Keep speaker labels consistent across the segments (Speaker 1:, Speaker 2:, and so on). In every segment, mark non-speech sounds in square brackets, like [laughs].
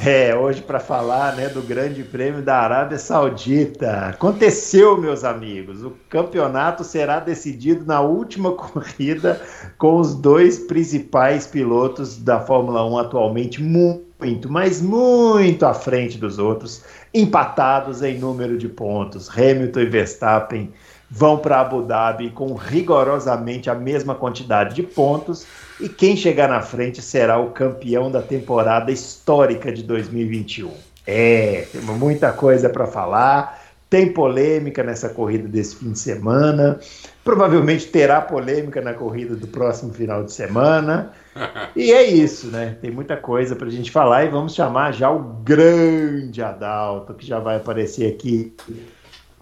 Speaker 1: É, hoje para falar né, do Grande Prêmio da Arábia Saudita. Aconteceu, meus amigos. O campeonato será decidido na última [laughs] corrida com os dois principais pilotos da Fórmula 1 atualmente muito, mas muito à frente dos outros, empatados em número de pontos. Hamilton e Verstappen vão para Abu Dhabi com rigorosamente a mesma quantidade de pontos e quem chegar na frente será o campeão da temporada histórica de 2021. É, tem muita coisa para falar. Tem polêmica nessa corrida desse fim de semana. Provavelmente terá polêmica na corrida do próximo final de semana. E é isso, né? Tem muita coisa para a gente falar e vamos chamar já o grande Adalto, que já vai aparecer aqui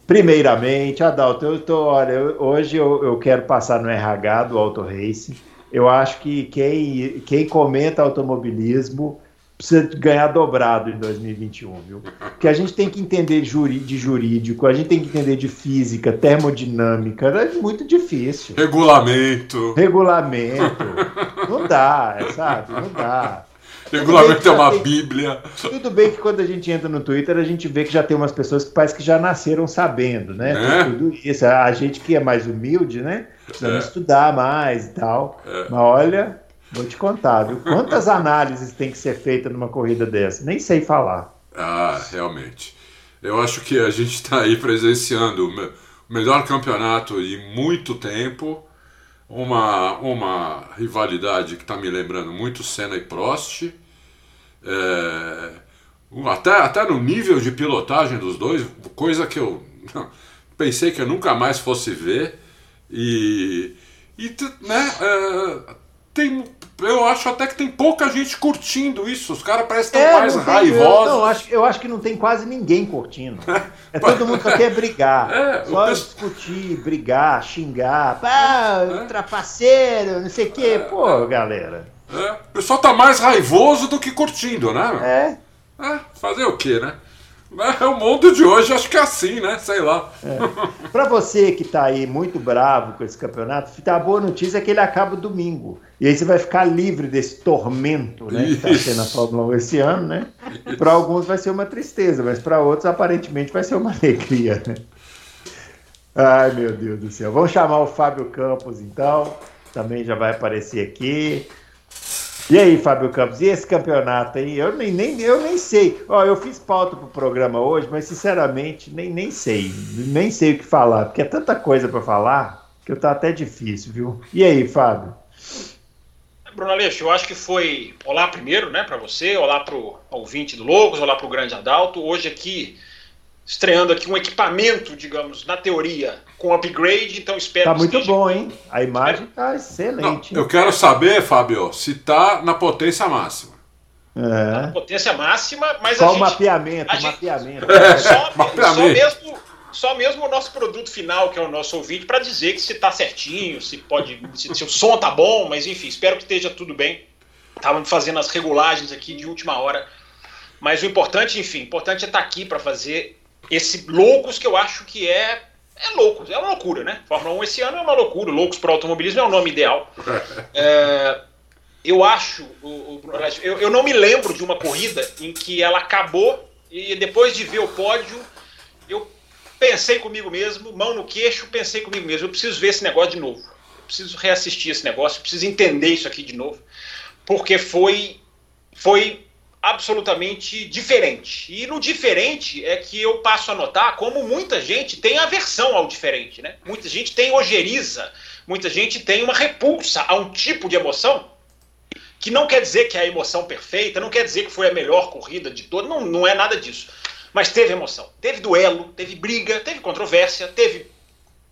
Speaker 1: Primeiramente, Adalto, eu tô, olha, hoje eu, eu, quero passar no RH do Auto Racing. Eu acho que quem, quem comenta automobilismo precisa ganhar dobrado em 2021, viu? Porque a gente tem que entender de jurídico, a gente tem que entender de física, termodinâmica, é muito difícil.
Speaker 2: Regulamento.
Speaker 1: Regulamento. Não dá, sabe? Não dá.
Speaker 2: Regulamento é uma tem, bíblia.
Speaker 1: Tudo bem que quando a gente entra no Twitter, a gente vê que já tem umas pessoas que parece que já nasceram sabendo, né? É? Tudo isso. A gente que é mais humilde, né? Precisamos é. estudar mais e tal. É. Mas olha, vou te contar, viu? Quantas [laughs] análises tem que ser feita numa corrida dessa? Nem sei falar.
Speaker 2: Ah, realmente. Eu acho que a gente está aí presenciando o melhor campeonato em muito tempo uma, uma rivalidade que está me lembrando muito Senna e Prost. É, até, até no nível de pilotagem dos dois, coisa que eu [laughs] pensei que eu nunca mais fosse ver. E, e né, é, tem, eu acho até que tem pouca gente curtindo isso. Os caras parecem é, mais raivosos.
Speaker 1: Eu, não, acho, eu acho que não tem quase ninguém curtindo. [laughs] É todo mundo só quer brigar. [laughs] É, só discutir, brigar, xingar. Pá, é. trapaceiro, não sei o quê. É, Pô, é. galera.
Speaker 2: É. O pessoal tá mais raivoso do que curtindo, né?
Speaker 1: É.
Speaker 2: é fazer o quê, né? É o mundo de hoje, acho que é assim, né? Sei lá.
Speaker 1: É. Para você que está aí muito bravo com esse campeonato, a boa notícia é que ele acaba domingo. E aí você vai ficar livre desse tormento né, que está sendo a Fórmula 1 esse ano, né? Para alguns vai ser uma tristeza, mas para outros aparentemente vai ser uma [laughs] alegria, né? Ai, meu Deus do céu. Vamos chamar o Fábio Campos, então. Também já vai aparecer aqui. E aí, Fábio Campos, e esse campeonato aí? Eu nem, nem, eu nem sei. Ó, eu fiz pauta pro programa hoje, mas sinceramente nem, nem sei. Nem sei o que falar, porque é tanta coisa para falar que tá até difícil, viu? E aí, Fábio?
Speaker 3: Bruno Aleixo, eu acho que foi olá primeiro, né, para você, olá pro ouvinte do Logos, olá pro grande Adalto. Hoje aqui estreando aqui um equipamento, digamos, na teoria, com upgrade, então espero
Speaker 1: tá que muito bom, hein? A imagem tá excelente.
Speaker 2: Não, eu quero saber, Fábio, se tá na potência máxima.
Speaker 3: É. Tá na potência máxima, mas
Speaker 1: só
Speaker 3: a
Speaker 1: o gente, mapeamento, a mapeamento.
Speaker 3: É, [laughs] só, [laughs] mapeamento. Só, mesmo, só mesmo o nosso produto final, que é o nosso ouvinte, para dizer que se tá certinho, se pode, se, se o som tá bom, mas enfim, espero que esteja tudo bem. Estavam fazendo as regulagens aqui de última hora. Mas o importante, enfim, o importante é estar tá aqui para fazer esse Loucos que eu acho que é é louco, é uma loucura, né? Fórmula 1 esse ano é uma loucura. Loucos para automobilismo é o nome ideal. [laughs] É, eu acho, o, o, eu, eu, não me lembro de uma corrida em que ela acabou e depois de ver o pódio, eu pensei comigo mesmo, mão no queixo, pensei comigo mesmo, eu preciso ver esse negócio de novo. Eu preciso reassistir esse negócio, eu preciso entender isso aqui de novo, porque foi foi absolutamente diferente. E no diferente é que eu passo a notar como muita gente tem aversão ao diferente, né? Muita gente tem ojeriza, muita gente tem uma repulsa a um tipo de emoção que não quer dizer que é a emoção perfeita, não quer dizer que foi a melhor corrida de todo, não, não é nada disso. Mas teve emoção, teve duelo, teve briga, teve controvérsia, teve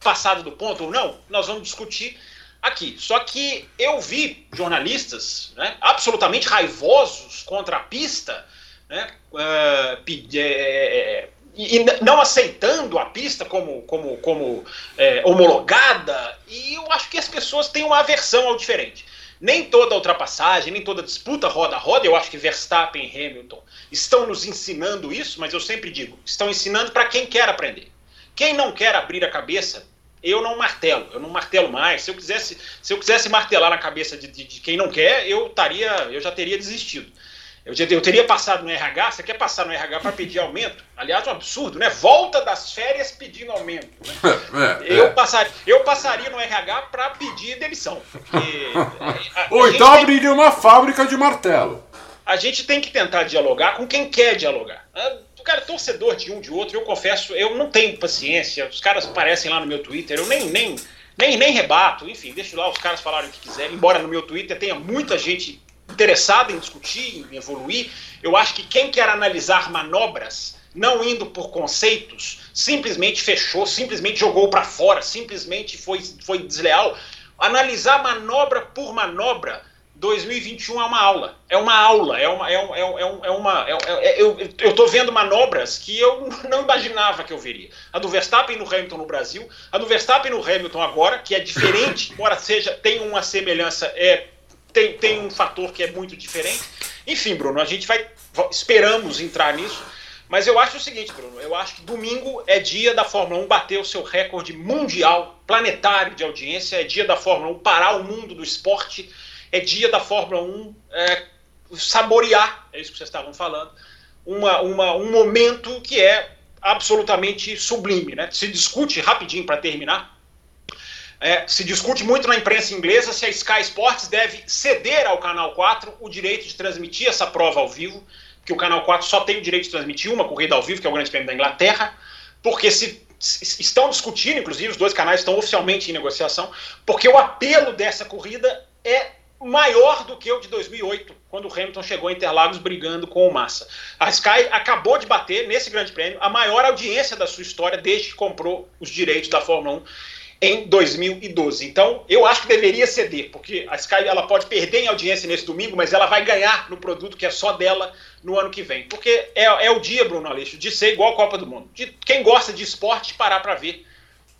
Speaker 3: passado do ponto ou não, nós vamos discutir aqui. Só que eu vi jornalistas né, absolutamente raivosos contra a pista né, uh, é, e não aceitando a pista como, como, como é, homologada, e eu acho que as pessoas têm uma aversão ao diferente. Nem toda ultrapassagem, nem toda disputa roda a roda, eu acho que Verstappen e Hamilton estão nos ensinando isso, mas eu sempre digo, estão ensinando para quem quer aprender. Quem não quer abrir a cabeça, eu não martelo, eu não martelo mais. Se eu quisesse, se eu quisesse martelar na cabeça de, de, de quem não quer, eu estaria, eu já teria desistido. Eu, eu teria passado no RH, você quer passar no RH para pedir aumento? Aliás, um absurdo, né? Volta das férias pedindo aumento. Né? [laughs] É, é, eu, passar, eu passaria no RH para pedir demissão. Porque, [laughs]
Speaker 2: a, Ou então tem, abriria uma fábrica de martelo.
Speaker 3: A gente tem que tentar dialogar com quem quer dialogar. O cara é torcedor de um de outro, eu confesso, eu não tenho paciência. Os caras aparecem lá no meu Twitter, eu nem, nem, nem, nem rebato, enfim, deixo lá os caras falarem o que quiserem, embora no meu Twitter tenha muita gente interessado em discutir, em evoluir. Eu acho que quem quer analisar manobras, não indo por conceitos, simplesmente fechou, simplesmente jogou para fora, simplesmente foi, foi desleal. Analisar manobra por manobra, 2021 é uma aula. É uma aula, é uma. É, um, é, um, é uma é, é, eu estou vendo manobras que eu [laughs] não imaginava que eu veria. A do Verstappen no Hamilton no Brasil, a do Verstappen no Hamilton agora, que é diferente, [laughs] embora seja, tem uma semelhança, é tem, tem um fator que é muito diferente. Enfim, Bruno, a gente vai. Esperamos entrar nisso. Mas eu acho o seguinte, Bruno, eu acho que domingo é dia da Fórmula 1 bater o seu recorde mundial, planetário de audiência, é dia da Fórmula 1 parar o mundo do esporte, é dia da Fórmula 1 é, saborear, é isso que vocês estavam falando, uma, uma, um momento que é absolutamente sublime. Né? Se discute rapidinho para terminar, é, se discute muito na imprensa inglesa se a Sky Sports deve ceder ao Canal 4 o direito de transmitir essa prova ao vivo, que o Canal 4 só tem o direito de transmitir uma corrida ao vivo, que é o Grande Prêmio da Inglaterra, porque se, estão discutindo, inclusive os dois canais estão oficialmente em negociação, porque o apelo dessa corrida é maior do que o de 2008, quando o Hamilton chegou a Interlagos brigando com o Massa. A Sky acabou de bater nesse Grande Prêmio a maior audiência da sua história desde que comprou os direitos da Fórmula 1 em 2012. Então, eu acho que deveria ceder, porque a Sky ela pode perder em audiência nesse domingo, mas ela vai ganhar no produto que é só dela no ano que vem. Porque é, é o dia, Bruno Aleixo, de ser igual a Copa do Mundo. De quem gosta de esporte parar para ver.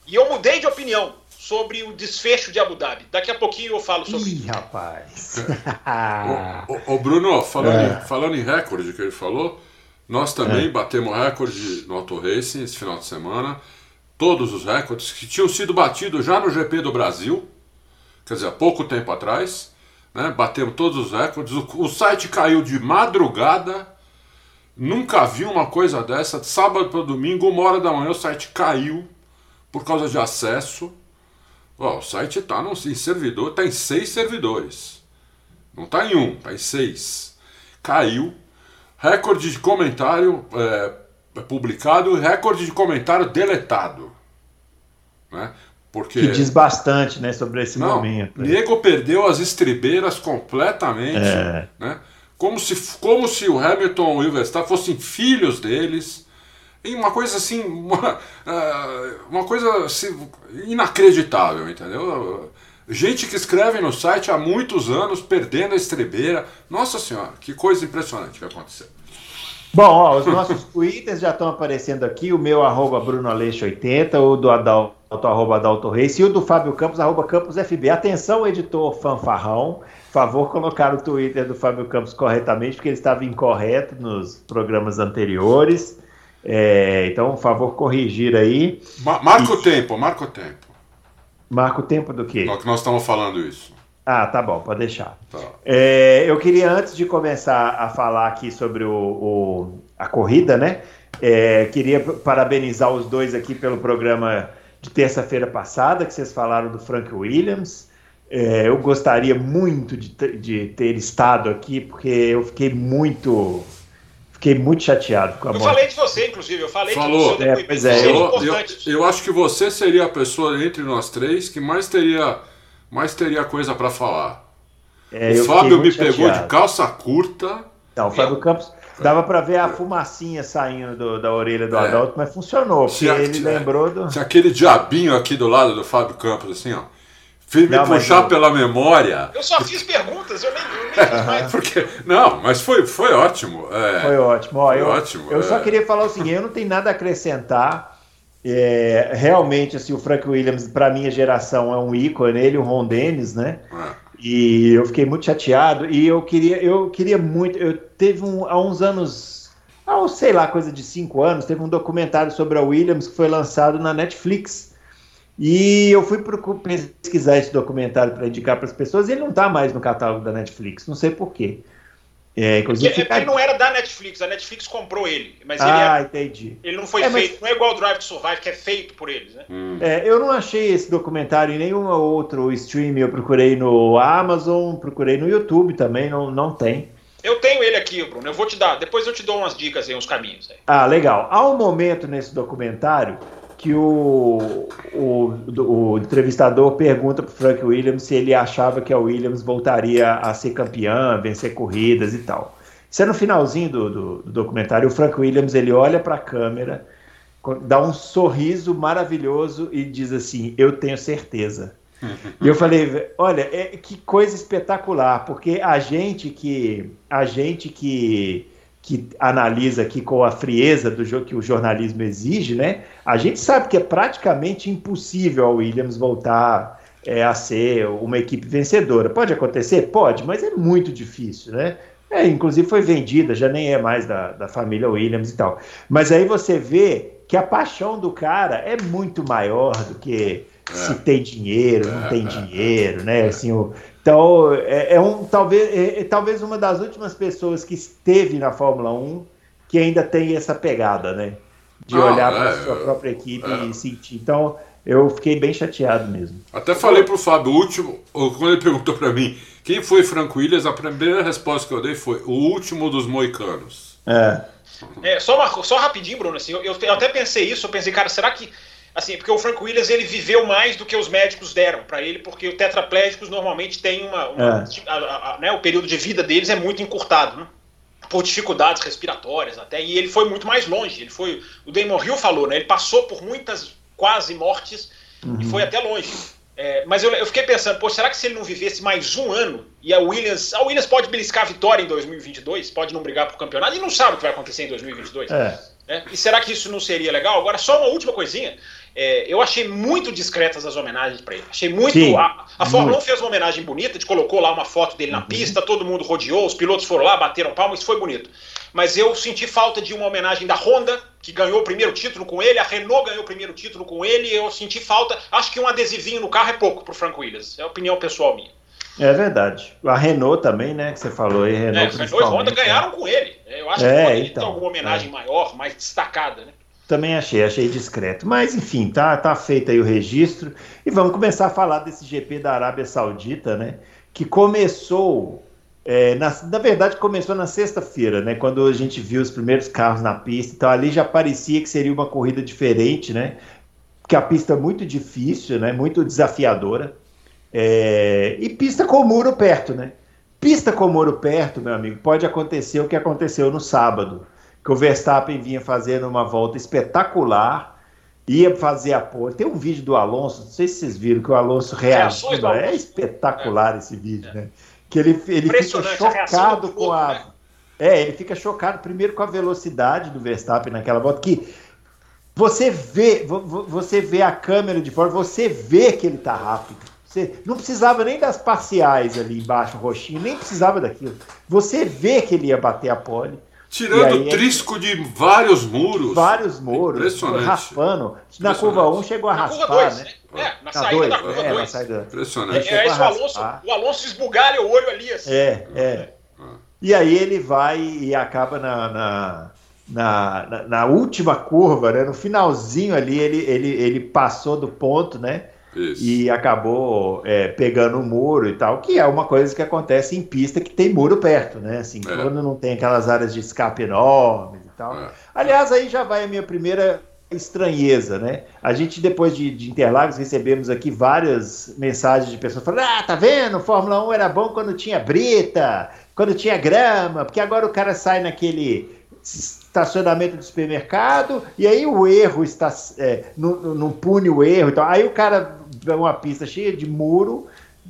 Speaker 3: E eu mudei de opinião sobre o desfecho de Abu Dhabi. Daqui a pouquinho eu falo sobre
Speaker 1: Ih, isso. rapaz. [laughs]
Speaker 2: ô, Bruno, falando, é. em, falando em recorde que ele falou, nós também é. batemos recorde no Auto Racing esse final de semana todos os recordes que tinham sido batidos já no GP do Brasil, quer dizer, há pouco tempo atrás, né? batemos todos os recordes. O, o site caiu de madrugada, nunca vi uma coisa dessa. De sábado para domingo, uma hora da manhã, o site caiu por causa de acesso. O site está em servidor, está em seis servidores. Não está em um, está em seis. Caiu. Recorde de comentário. É, publicado recorde de comentário deletado. Né?
Speaker 1: Porque, que diz bastante né, sobre esse
Speaker 2: não,
Speaker 1: momento.
Speaker 2: Diego perdeu as estribeiras completamente. É. Né? Como, se, como se o Hamilton e o Verstappen fossem filhos deles. E uma coisa assim, uma, é, uma coisa assim, inacreditável, entendeu? Gente que escreve no site há muitos anos, perdendo a estrebeira. Nossa senhora, que coisa impressionante que aconteceu.
Speaker 1: Bom, ó, os nossos [laughs] twitters já estão aparecendo aqui, o meu arroba BrunoAleixo80, o do Adalto, arroba Adalto Reis, e o do Fábio Campos, arroba Campos FB. Atenção, editor fanfarrão, favor colocar o Twitter do Fábio Campos corretamente, porque ele estava incorreto nos programas anteriores. É, então, por favor, corrigir aí.
Speaker 2: marca o tempo, marca o tempo.
Speaker 1: Marca o tempo do quê?
Speaker 2: É que nós estamos falando isso.
Speaker 1: Ah, tá bom, pode deixar. Tá. É, eu queria, antes de começar a falar aqui sobre o, o a corrida, né? É, queria parabenizar os dois aqui pelo programa de terça-feira passada, que vocês falaram do Frank Williams. É, eu gostaria muito de, de, ter estado aqui, porque eu fiquei muito. Fiquei muito chateado com a
Speaker 3: Eu
Speaker 1: morte.
Speaker 3: falei de você, inclusive, eu falei
Speaker 2: Falou. de você. É, é, eu, eu, eu acho que você seria a pessoa entre nós três que mais teria mas teria coisa para falar. É, o Fábio me chateado. pegou de calça curta.
Speaker 1: Não, o Fábio Campos dava para ver a fumacinha saindo do, da orelha do é. Adalto, mas funcionou, porque se ele lembrou do.
Speaker 2: Se aquele diabinho aqui do lado do Fábio Campos, assim, ó, Fiz me puxar eu... pela memória.
Speaker 3: Eu só fiz perguntas, eu nem, eu nem mais.
Speaker 2: Porque, não, mas foi, foi ótimo. É,
Speaker 1: foi ótimo. Ó, foi eu, ótimo. Eu é. só queria falar o seguinte: eu não tenho nada a acrescentar. É, realmente, assim, o Frank Williams, para minha geração, é um ícone, ele e o Ron Dennis, né? É. E eu fiquei muito chateado. E eu queria, eu queria muito. Eu teve um, há uns anos, há sei lá, coisa de cinco anos, teve um documentário sobre a Williams que foi lançado na Netflix. E eu fui pesquisar esse documentário para indicar para as pessoas, e ele não está mais no catálogo da Netflix, não sei porquê.
Speaker 3: É, inclusive Porque, fica... Ele não era da Netflix, a Netflix comprou ele. Mas
Speaker 1: ah,
Speaker 3: ele
Speaker 1: é, entendi.
Speaker 3: Ele não foi é, feito, mas... não é igual o Drive to Survive, que é feito por eles, né?
Speaker 1: Hum. É, eu não achei esse documentário em nenhum outro stream. Eu procurei no Amazon, procurei no YouTube também, não, não tem.
Speaker 3: Eu tenho ele aqui, Bruno. Eu vou te dar. Depois eu te dou umas dicas aí, uns caminhos. Aí.
Speaker 1: Ah, legal. Há um momento nesse documentário que o, o, o entrevistador pergunta para Frank Williams se ele achava que a Williams voltaria a ser campeã, vencer corridas e tal. Isso é no finalzinho do, do, do documentário. O Frank Williams ele olha para a câmera, dá um sorriso maravilhoso e diz assim: Eu tenho certeza. [laughs] e eu falei, olha, é, que coisa espetacular, porque a gente que a gente que que analisa aqui com a frieza do que o jornalismo exige, né? A gente sabe que é praticamente impossível a Williams voltar é, a ser uma equipe vencedora. Pode acontecer? Pode, mas é muito difícil, né? É, inclusive foi vendida, já nem é mais da, da família Williams e tal. Mas aí você vê que a paixão do cara é muito maior do que é. se tem dinheiro, não é, tem é, dinheiro, né? É. Assim, o, então, é, é um, talvez, é, é, talvez uma das últimas pessoas que esteve na Fórmula 1 que ainda tem essa pegada, né? De ah, olhar para a é, sua própria equipe é. e sentir. Então, eu fiquei bem chateado mesmo.
Speaker 2: Até falei para o Fábio, o último, quando ele [laughs] perguntou para mim quem foi Frank Williams, a primeira resposta que eu dei foi o último dos moicanos.
Speaker 1: É.
Speaker 3: É, só, uma, só rapidinho, Bruno, assim, eu, eu, até pensei isso, eu pensei, cara, será que assim, porque o Frank Williams ele viveu mais do que os médicos deram para ele, porque os tetraplégicos normalmente têm uma, uma é. a, a, né, o período de vida deles é muito encurtado, né? por dificuldades respiratórias até, e ele foi muito mais longe. Ele foi, o Damon Hill falou, né? Ele passou por muitas quase mortes uhum. e foi até longe. É, mas eu, eu, fiquei pensando, pô, será que se ele não vivesse mais um ano e a Williams, a Williams pode beliscar a vitória em 2022, pode não brigar por campeonato e não sabe o que vai acontecer em 2022? É. Né? E será que isso não seria legal? Agora, só uma última coisinha. É, eu achei muito discretas as homenagens para ele. Achei muito. Sim, a, a Fórmula 1 fez uma homenagem bonita, gente colocou lá uma foto dele na uhum. pista, todo mundo rodeou, os pilotos foram lá, bateram palmas, isso foi bonito. Mas eu senti falta de uma homenagem da Honda, que ganhou o primeiro título com ele, a Renault ganhou o primeiro título com ele, eu senti falta. Acho que um adesivinho no carro é pouco pro Frank Williams. É a opinião pessoal minha.
Speaker 1: É verdade. A Renault também, né? Que você falou aí, Renault.
Speaker 3: É, Renault e Honda ganharam com ele. Eu acho é, que poderia então, ter alguma homenagem é. maior, mais destacada, né?
Speaker 1: Também achei, achei discreto. Mas, enfim, tá, tá feito aí o registro. E vamos começar a falar desse GP da Arábia Saudita, né? Que começou. É, na, na, verdade, começou na sexta-feira, né? Quando a gente viu os primeiros carros na pista. Então, ali já parecia que seria uma corrida diferente, né? Porque a pista é muito difícil, né? Muito desafiadora. É, e pista com muro perto, né? Pista com muro perto, meu amigo, pode acontecer o que aconteceu no sábado que o Verstappen vinha fazendo uma volta espetacular, ia fazer a pole. Tem um vídeo do Alonso, não sei se vocês viram, que o Alonso reagindo. É espetacular é. esse vídeo, é. né? Que ele, ele fica chocado com a. Né? É, ele fica chocado primeiro com a velocidade do Verstappen naquela volta, que você vê, você vê a câmera de fora, você vê que ele tá rápido. Você não precisava nem das parciais ali embaixo, roxinho, nem precisava daquilo. Você vê que ele ia bater a pole.
Speaker 2: Tirando aí, trisco de vários muros.
Speaker 1: Vários muros.
Speaker 2: Impressionante.
Speaker 1: Raspando. Na curva 1 chegou a raspar, dois, né?
Speaker 3: É, na, na saída dois, da curva 2. É, na
Speaker 2: saída. Impressionante.
Speaker 3: É, é o, Alonso, o Alonso esbugalha o olho ali. Assim.
Speaker 1: É, é. E aí ele vai e acaba na, na, na, na, última curva, né? No finalzinho ali, ele, ele, ele passou do ponto, né? Isso. e acabou é, pegando o muro e tal, que é uma coisa que acontece em pista que tem muro perto, né? Assim, é. quando não tem aquelas áreas de escape enormes e tal. É. Aliás, aí já vai a minha primeira estranheza, né? A gente, depois de, de Interlagos, recebemos aqui várias mensagens de pessoas falando: ah, tá vendo? Fórmula 1 era bom quando tinha brita, quando tinha grama, porque agora o cara sai naquele estacionamento do supermercado e aí o erro está é, não, não pune o erro então aí o cara uma pista cheia de muro,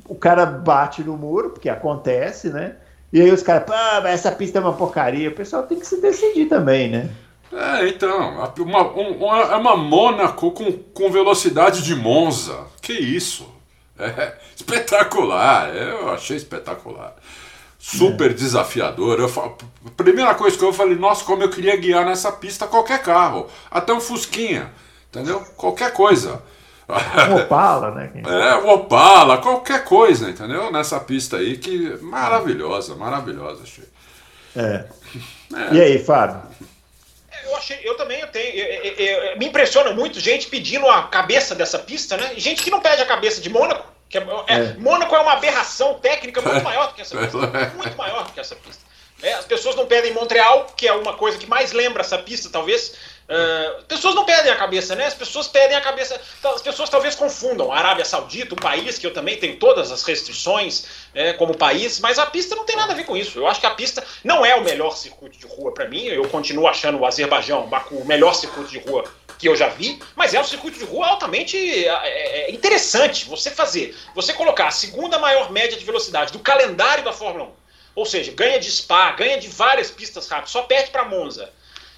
Speaker 1: o cara bate no muro, porque acontece, né? E aí os caras, pá, essa pista é uma porcaria. O pessoal tem que se decidir também, né?
Speaker 2: É, então, uma, uma, é uma Mônaco com, com velocidade de Monza. Que isso? É [laughs] espetacular, eu achei espetacular. Super é. desafiador. Eu, a primeira coisa que eu falei, nossa, como eu queria guiar nessa pista qualquer carro, até um Fusquinha, entendeu? Qualquer coisa.
Speaker 1: Um Opala, né?
Speaker 2: É, um Opala, qualquer coisa, entendeu? Nessa pista aí que maravilhosa, maravilhosa, achei.
Speaker 1: É. é. E aí, Fábio?
Speaker 3: Eu achei, eu também eu tenho. Eu, eu, me impressiona muito gente pedindo a cabeça dessa pista, né? Gente que não pede a cabeça de Mônaco. Que é, é, é. Mônaco é uma aberração técnica muito maior do que essa pista. Muito maior do que essa pista. É, as pessoas não pedem Montreal, que é uma coisa que mais lembra essa pista, talvez. Uh, pessoas não pedem a cabeça, né? As pessoas pedem a cabeça. As pessoas talvez confundam a Arábia Saudita, um país que eu também tenho todas as restrições é, como país, mas a pista não tem nada a ver com isso. Eu acho que a pista não é o melhor circuito de rua para mim. Eu continuo achando o Azerbaijão, Baku, o melhor circuito de rua que eu já vi, mas é um circuito de rua altamente é, é interessante você fazer. Você colocar a segunda maior média de velocidade do calendário da Fórmula 1. Ou seja, ganha de Spa, ganha de várias pistas rápidas, só perde para Monza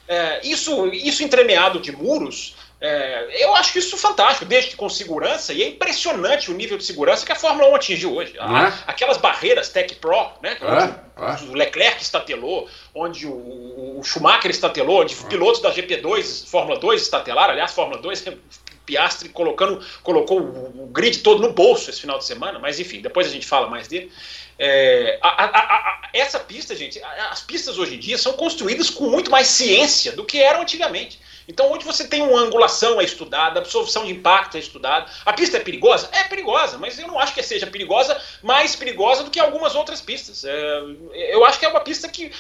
Speaker 3: é, isso, isso entremeado de muros, é, eu acho isso fantástico, desde que com segurança, e é impressionante o nível de segurança que a Fórmula 1 atinge hoje. A, é? Aquelas barreiras Tech Pro, né, é? onde é? o Leclerc estatelou, onde o, o Schumacher estatelou, onde pilotos da GP2, Fórmula 2 estatelaram, aliás, Fórmula 2 Piastri colocando, colocou o, o, grid todo no bolso esse final de semana, mas enfim, depois a gente fala mais dele. É, a, a, a, essa pista, gente, as pistas hoje em dia são construídas com muito mais ciência do que eram antigamente. Então, onde você tem uma angulação é estudada, absorção de impacto é estudada. A pista é perigosa? É perigosa, mas eu não acho que seja perigosa, mais perigosa do que algumas outras pistas. É, eu acho que é uma pista que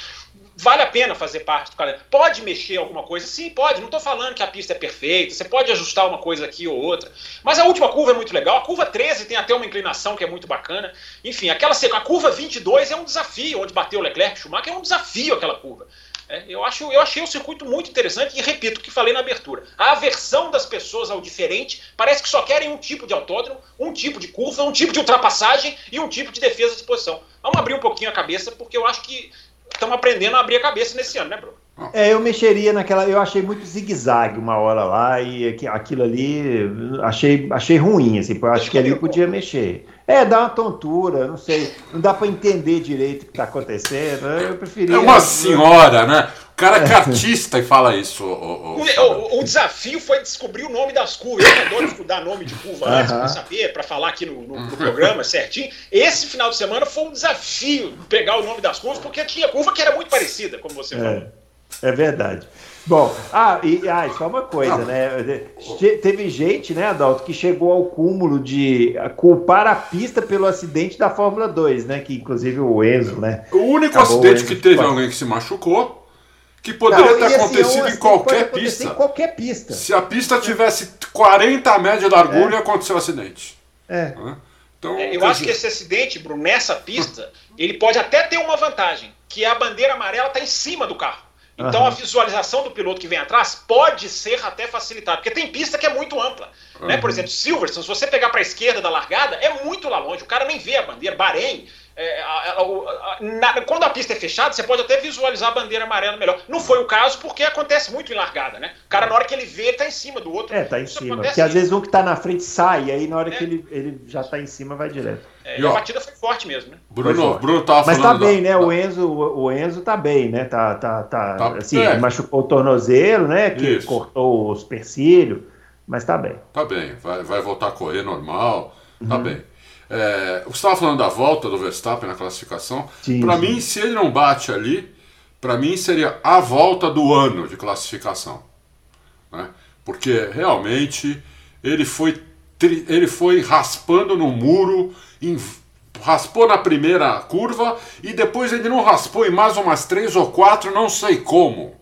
Speaker 3: vale a pena fazer parte do calendário. Pode mexer alguma coisa? Sim, pode. Não estou falando que a pista é perfeita, você pode ajustar uma coisa aqui ou outra. Mas a última curva é muito legal. A curva 13 tem até uma inclinação que é muito bacana. Enfim, aquela a curva 22 é um desafio, onde bateu o Leclerc Schumacher, é um desafio aquela curva. É, eu, acho, eu achei o circuito muito interessante e repito o que falei na abertura. A aversão das pessoas ao diferente parece que só querem um tipo de autódromo, um tipo de curva, um tipo de ultrapassagem e um tipo de defesa de posição. Vamos abrir um pouquinho a cabeça, porque eu acho que estamos aprendendo a abrir a cabeça nesse ano, né, Bruno?
Speaker 1: É, eu mexeria naquela. Eu achei muito zigue-zague uma hora lá e aquilo ali achei, achei ruim, assim. Eu acho que ali podia mexer. É, dá uma tontura, não sei. Não dá para entender direito o que está acontecendo. Eu preferia.
Speaker 2: É uma senhora, né? O cara é artista e fala isso. O,
Speaker 3: o, o, o, desafio foi descobrir o nome das curvas. Eu adoro [laughs] estudar nome de curva antes para saber, para falar aqui no, no, no, programa certinho. Esse final de semana foi um desafio pegar o nome das curvas, porque tinha curva que era muito parecida, como você
Speaker 1: é,
Speaker 3: falou.
Speaker 1: É verdade. Bom, ah, e ah, só uma coisa, né? Teve gente, né, Adalto, que chegou ao cúmulo de culpar a pista pelo acidente da Fórmula 2, né? Que inclusive o Enzo, né?
Speaker 2: O único acidente que teve alguém que se machucou que poderia não, ter assim, acontecido assim, em qualquer pista.
Speaker 1: Em qualquer pista.
Speaker 2: Se a pista tivesse 40 metros de largura, é. aconteceu o acidente.
Speaker 1: É.
Speaker 3: Então, é, eu acho que esse acidente, Bruno, nessa pista, ele pode até ter uma vantagem, que a bandeira amarela está em cima do carro. Então uhum. a visualização do piloto que vem atrás pode ser até facilitada, porque tem pista que é muito ampla. Uhum. Né? Por exemplo, Silverstone, se você pegar para a esquerda da largada, é muito lá longe, o cara nem vê a bandeira. Bahrein, é, a, a, a, na, quando a pista é fechada, você pode até visualizar a bandeira amarela melhor. Não foi o caso porque acontece muito em largada, né? O cara, na hora que ele vê, ele tá em cima do outro.
Speaker 1: É, tá em cima. Porque às vezes um que tá na frente sai, e aí na hora é. que ele, ele já tá em cima, vai direto.
Speaker 3: É, e, ó, a batida foi forte mesmo, né?
Speaker 2: Bruno, Bruno tava
Speaker 1: Mas tá bem, da, né? Da... O, Enzo, o Enzo tá bem, né? Tá, tá, tá, tá assim, é. machucou o tornozelo, né? Que Isso. cortou os supercílios, mas tá bem.
Speaker 2: Tá bem, vai, vai voltar a correr normal, tá uhum. bem. É, você estava falando da volta do Verstappen na classificação. Para mim, se ele não bate ali, para mim seria a volta do ano de classificação. Né? Porque realmente ele foi, ele foi raspando no muro, em, raspou na primeira curva e depois ele não raspou em mais umas três ou quatro, não sei como.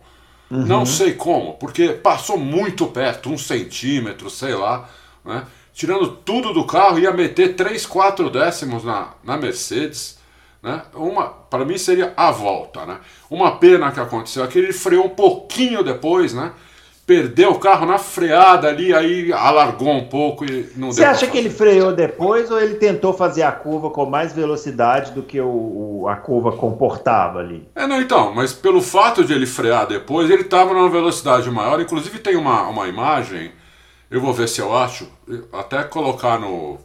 Speaker 2: Uhum. Não sei como, porque passou muito perto, um centímetro, sei lá. Né? tirando tudo do carro, ia meter 3, 4 décimos na, na Mercedes. Né? Uma, para mim seria a volta. Né? Uma pena que aconteceu aqui, ele freou um pouquinho depois, né? Perdeu o carro na freada ali, aí alargou um pouco e não
Speaker 1: Você acha que ele freou depois ou ele tentou fazer a curva com mais velocidade do que o, o, a curva comportava ali?
Speaker 2: É, não, então, mas pelo fato de ele frear depois, ele estava numa velocidade maior. Inclusive tem uma, uma imagem, eu vou ver se eu acho, até colocar no.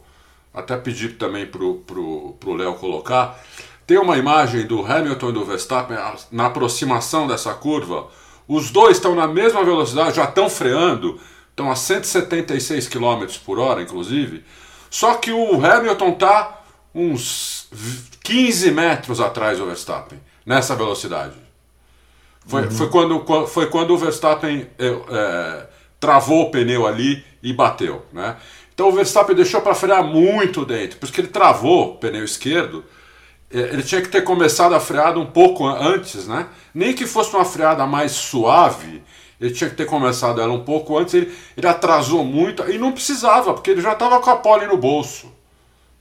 Speaker 2: Até pedir também pro, pro, pro Léo colocar. Tem uma imagem do Hamilton e do Verstappen na aproximação dessa curva os dois estão na mesma velocidade, já estão freando, estão a 176 km por hora, inclusive. Só que o Hamilton está uns 15 metros atrás do Verstappen, nessa velocidade. Foi, uhum. foi, quando, foi quando o Verstappen é, é, travou o pneu ali e bateu. Né? Então o Verstappen deixou para frear muito dentro, porque ele travou o pneu esquerdo ele tinha que ter começado a freada um pouco antes, né? Nem que fosse uma freada mais suave, ele tinha que ter começado ela um pouco antes. Ele, ele atrasou muito e não precisava, porque ele já estava com a pole no bolso.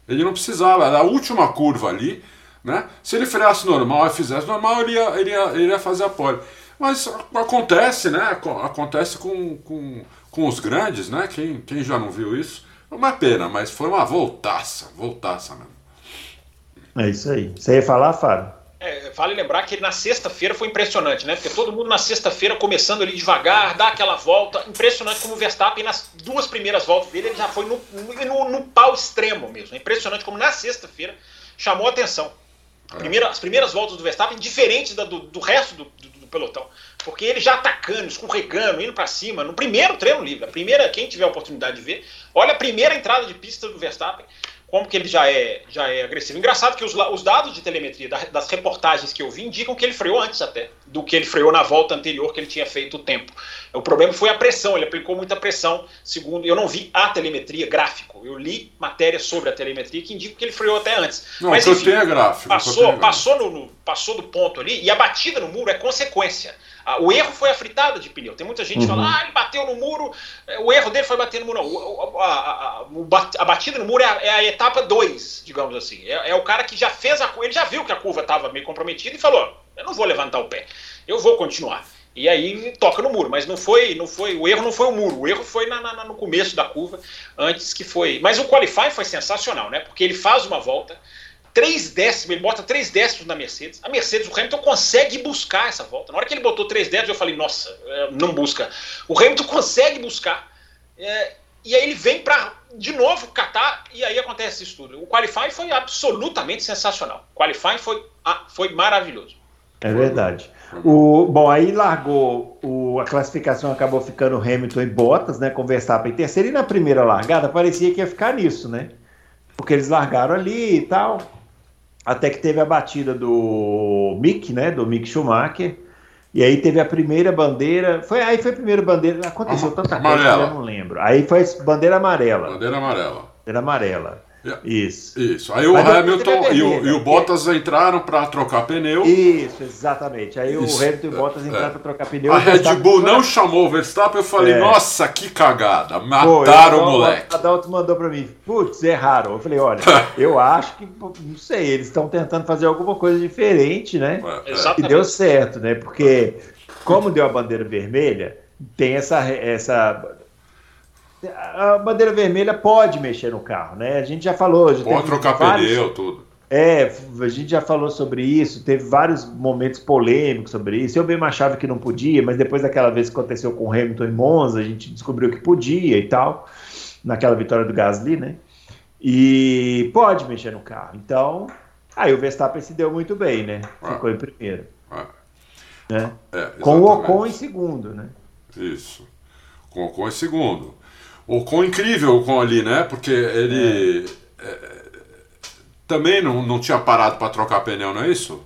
Speaker 2: Ele não precisava, era a última curva ali, né? Se ele freasse normal e fizesse normal, ele ia, ele ia, ele ia fazer a pole. Mas acontece, né? Acontece com, com, com os grandes, né? Quem, quem já não viu isso? É uma pena, mas foi uma voltaça, voltaça mesmo.
Speaker 1: É isso aí. Você ia falar, Fábio?
Speaker 3: É, vale lembrar que ele na sexta-feira foi impressionante, né? Porque todo mundo na sexta-feira começando ali devagar, dá aquela volta. Impressionante como o Verstappen, nas duas primeiras voltas dele, ele já foi no, no, no pau extremo mesmo. É impressionante como na sexta-feira chamou a atenção. Primeira, as primeiras voltas do Verstappen diferentes da, do, do, resto do, do, do, pelotão. Porque ele já atacando, escorregando, indo para cima, no primeiro treino livre. A primeira, quem tiver a oportunidade de ver, olha a primeira entrada de pista do Verstappen como que ele já é, já é agressivo. Engraçado que os, os dados de telemetria das reportagens que eu vi indicam que ele freou antes até do que ele freou na volta anterior que ele tinha feito o tempo. O problema foi a pressão, ele aplicou muita pressão, segundo, eu não vi a telemetria gráfico, eu li matéria sobre a telemetria que indica que ele freou até antes.
Speaker 2: Não, Mas enfim, é gráfico.
Speaker 3: Passou, passou, no, no, passou do ponto ali e a batida no muro é consequência. O erro foi a fritada de pneu. Tem muita gente que uhum. fala, ah, ele bateu no muro, o erro dele foi bater no muro. Não, a, a, a, a batida no muro é a, é a etapa 2, digamos assim. É, é, o cara que já fez a ele já viu que a curva estava meio comprometida e falou: eu não vou levantar o pé, eu vou continuar. E aí toca no muro, mas não foi, não foi, o erro não foi o muro, o erro foi na, na, no começo da curva, antes que foi. Mas o qualify foi sensacional, né? Porque ele faz uma volta, três décimos, ele bota três décimos na Mercedes. A Mercedes, o Hamilton consegue buscar essa volta. Na hora que ele botou três décimos, eu falei, nossa, é, não busca. O Hamilton consegue buscar. É, e aí ele vem para de novo catar e aí acontece isso tudo. O qualify foi absolutamente sensacional. O qualify foi, ah, foi maravilhoso.
Speaker 1: É verdade. O, bom, aí largou, o, a classificação acabou ficando Hamilton e Bottas, né, com Verstappen em terceiro, e na primeira largada parecia que ia ficar nisso, né? Porque eles largaram ali e tal. Até que teve a batida do Mick, né? Do Mick Schumacher. E aí teve a primeira bandeira. Foi, aí foi a primeira bandeira. Aconteceu tanta
Speaker 2: amarela. coisa
Speaker 1: que eu não lembro. Aí foi bandeira amarela.
Speaker 2: Bandeira amarela.
Speaker 1: Bandeira amarela.
Speaker 2: Isso. Isso. Aí Mas o Hamilton e o, e o, Bottas entraram para trocar pneu.
Speaker 1: Isso, exatamente. Aí Isso. o Hamilton e o Bottas entraram é. para trocar pneu.
Speaker 2: A Red Bull não chamou o Verstappen. Eu falei, é. nossa, que cagada. Mataram Pô, o moleque.
Speaker 1: O Adalto mandou para mim, putz, erraram. Eu falei, olha, [laughs] eu acho que, não sei, eles estão tentando fazer alguma coisa diferente, né? É. E deu certo, né? Porque, como deu a bandeira vermelha, tem essa, essa a bandeira vermelha pode mexer no carro, né? A gente já falou. Já
Speaker 2: pode trocar vários, pneu, tudo.
Speaker 1: É, a gente já falou sobre isso, teve vários momentos polêmicos sobre isso. Eu mesmo achava que não podia, mas depois daquela vez que aconteceu com o Hamilton e Monza, a gente descobriu que podia e tal, naquela vitória do Gasly, né? E pode mexer no carro. Então, aí o Verstappen se deu muito bem, né? Ah. Ficou em primeiro. Ah. Né? É, com o Ocon em segundo, né?
Speaker 2: Isso. Com o Ocon em segundo. O quão incrível o quão ali, né? Porque ele é. É, também não, não tinha parado para trocar pneu, não é isso?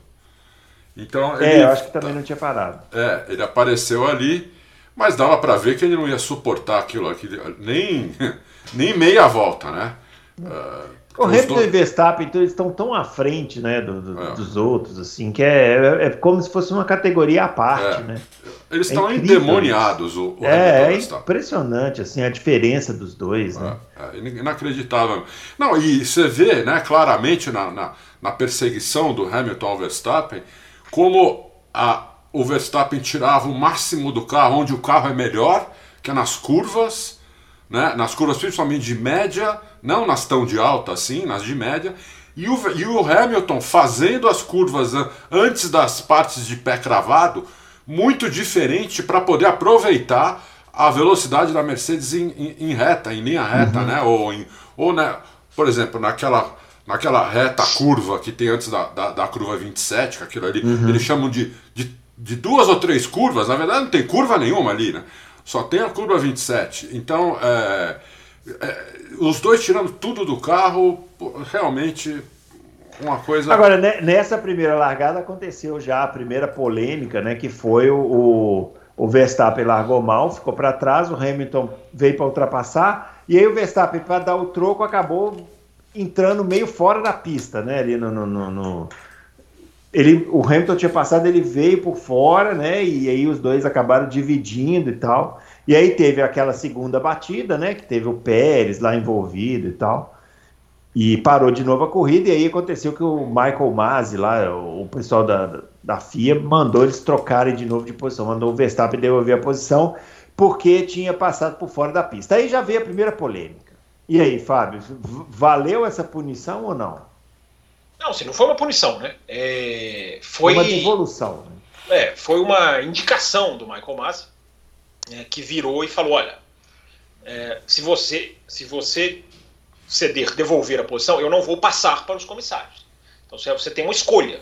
Speaker 1: Então é, ele, é, eu acho que também não tinha parado.
Speaker 2: É, ele apareceu ali, mas dava para ver que ele não ia suportar aquilo, aquilo nem, [laughs] nem meia volta, né?
Speaker 1: Uh, o Hamilton dois... e Verstappen, então, eles estão tão à frente né, do, do, é. dos outros, assim, que é, é, é, como se fosse uma categoria à parte, é. né?
Speaker 2: Eles estão é endemoniados, o, o
Speaker 1: É, é impressionante, assim, a diferença dos dois, né?
Speaker 2: É, é, inacreditável. Não, e você vê, né, claramente na, na, na perseguição do Hamilton ao Verstappen, como a, o Verstappen tirava o máximo do carro, onde o carro é melhor, que é nas curvas, né? nas curvas principalmente de média, não nas tão de alta assim, nas de média. E o, e o Hamilton fazendo as curvas antes das partes de pé cravado, muito diferente para poder aproveitar a velocidade da Mercedes em, em, em reta, em linha reta, uhum. né? Ou, em, ou né, por exemplo, naquela, naquela reta curva que tem antes da, da, da curva 27, que aquilo ali, uhum. eles chamam de, de, de, duas ou três curvas, na verdade não tem curva nenhuma ali, né? Só tem a curva 27. Então, é, os dois tirando tudo do carro, realmente uma coisa.
Speaker 1: Agora, nessa primeira largada aconteceu já a primeira polêmica, né? Que foi o, o, o Verstappen largou mal, ficou para trás, o Hamilton veio para ultrapassar, e aí o Verstappen, para dar o troco, acabou entrando meio fora da pista, né? Ali no, no, no, no... Ele, o Hamilton tinha passado, ele veio por fora, né? E aí os dois acabaram dividindo e tal. E aí teve aquela segunda batida, né? Que teve o Pérez lá envolvido e tal. E parou de novo a corrida, e aí aconteceu que o Michael Masi, lá, o pessoal da, da FIA, mandou eles trocarem de novo de posição, mandou o Verstappen devolver a posição, porque tinha passado por fora da pista. Aí já veio a primeira polêmica. E aí, Fábio, valeu essa punição ou não?
Speaker 3: Não, se não foi uma punição, né? É, foi
Speaker 1: uma devolução.
Speaker 3: Né? É, foi uma indicação do Michael Masi, é, que virou e falou: olha, é, se você se você ceder, devolver a posição, eu não vou passar para os comissários. Então você tem uma escolha.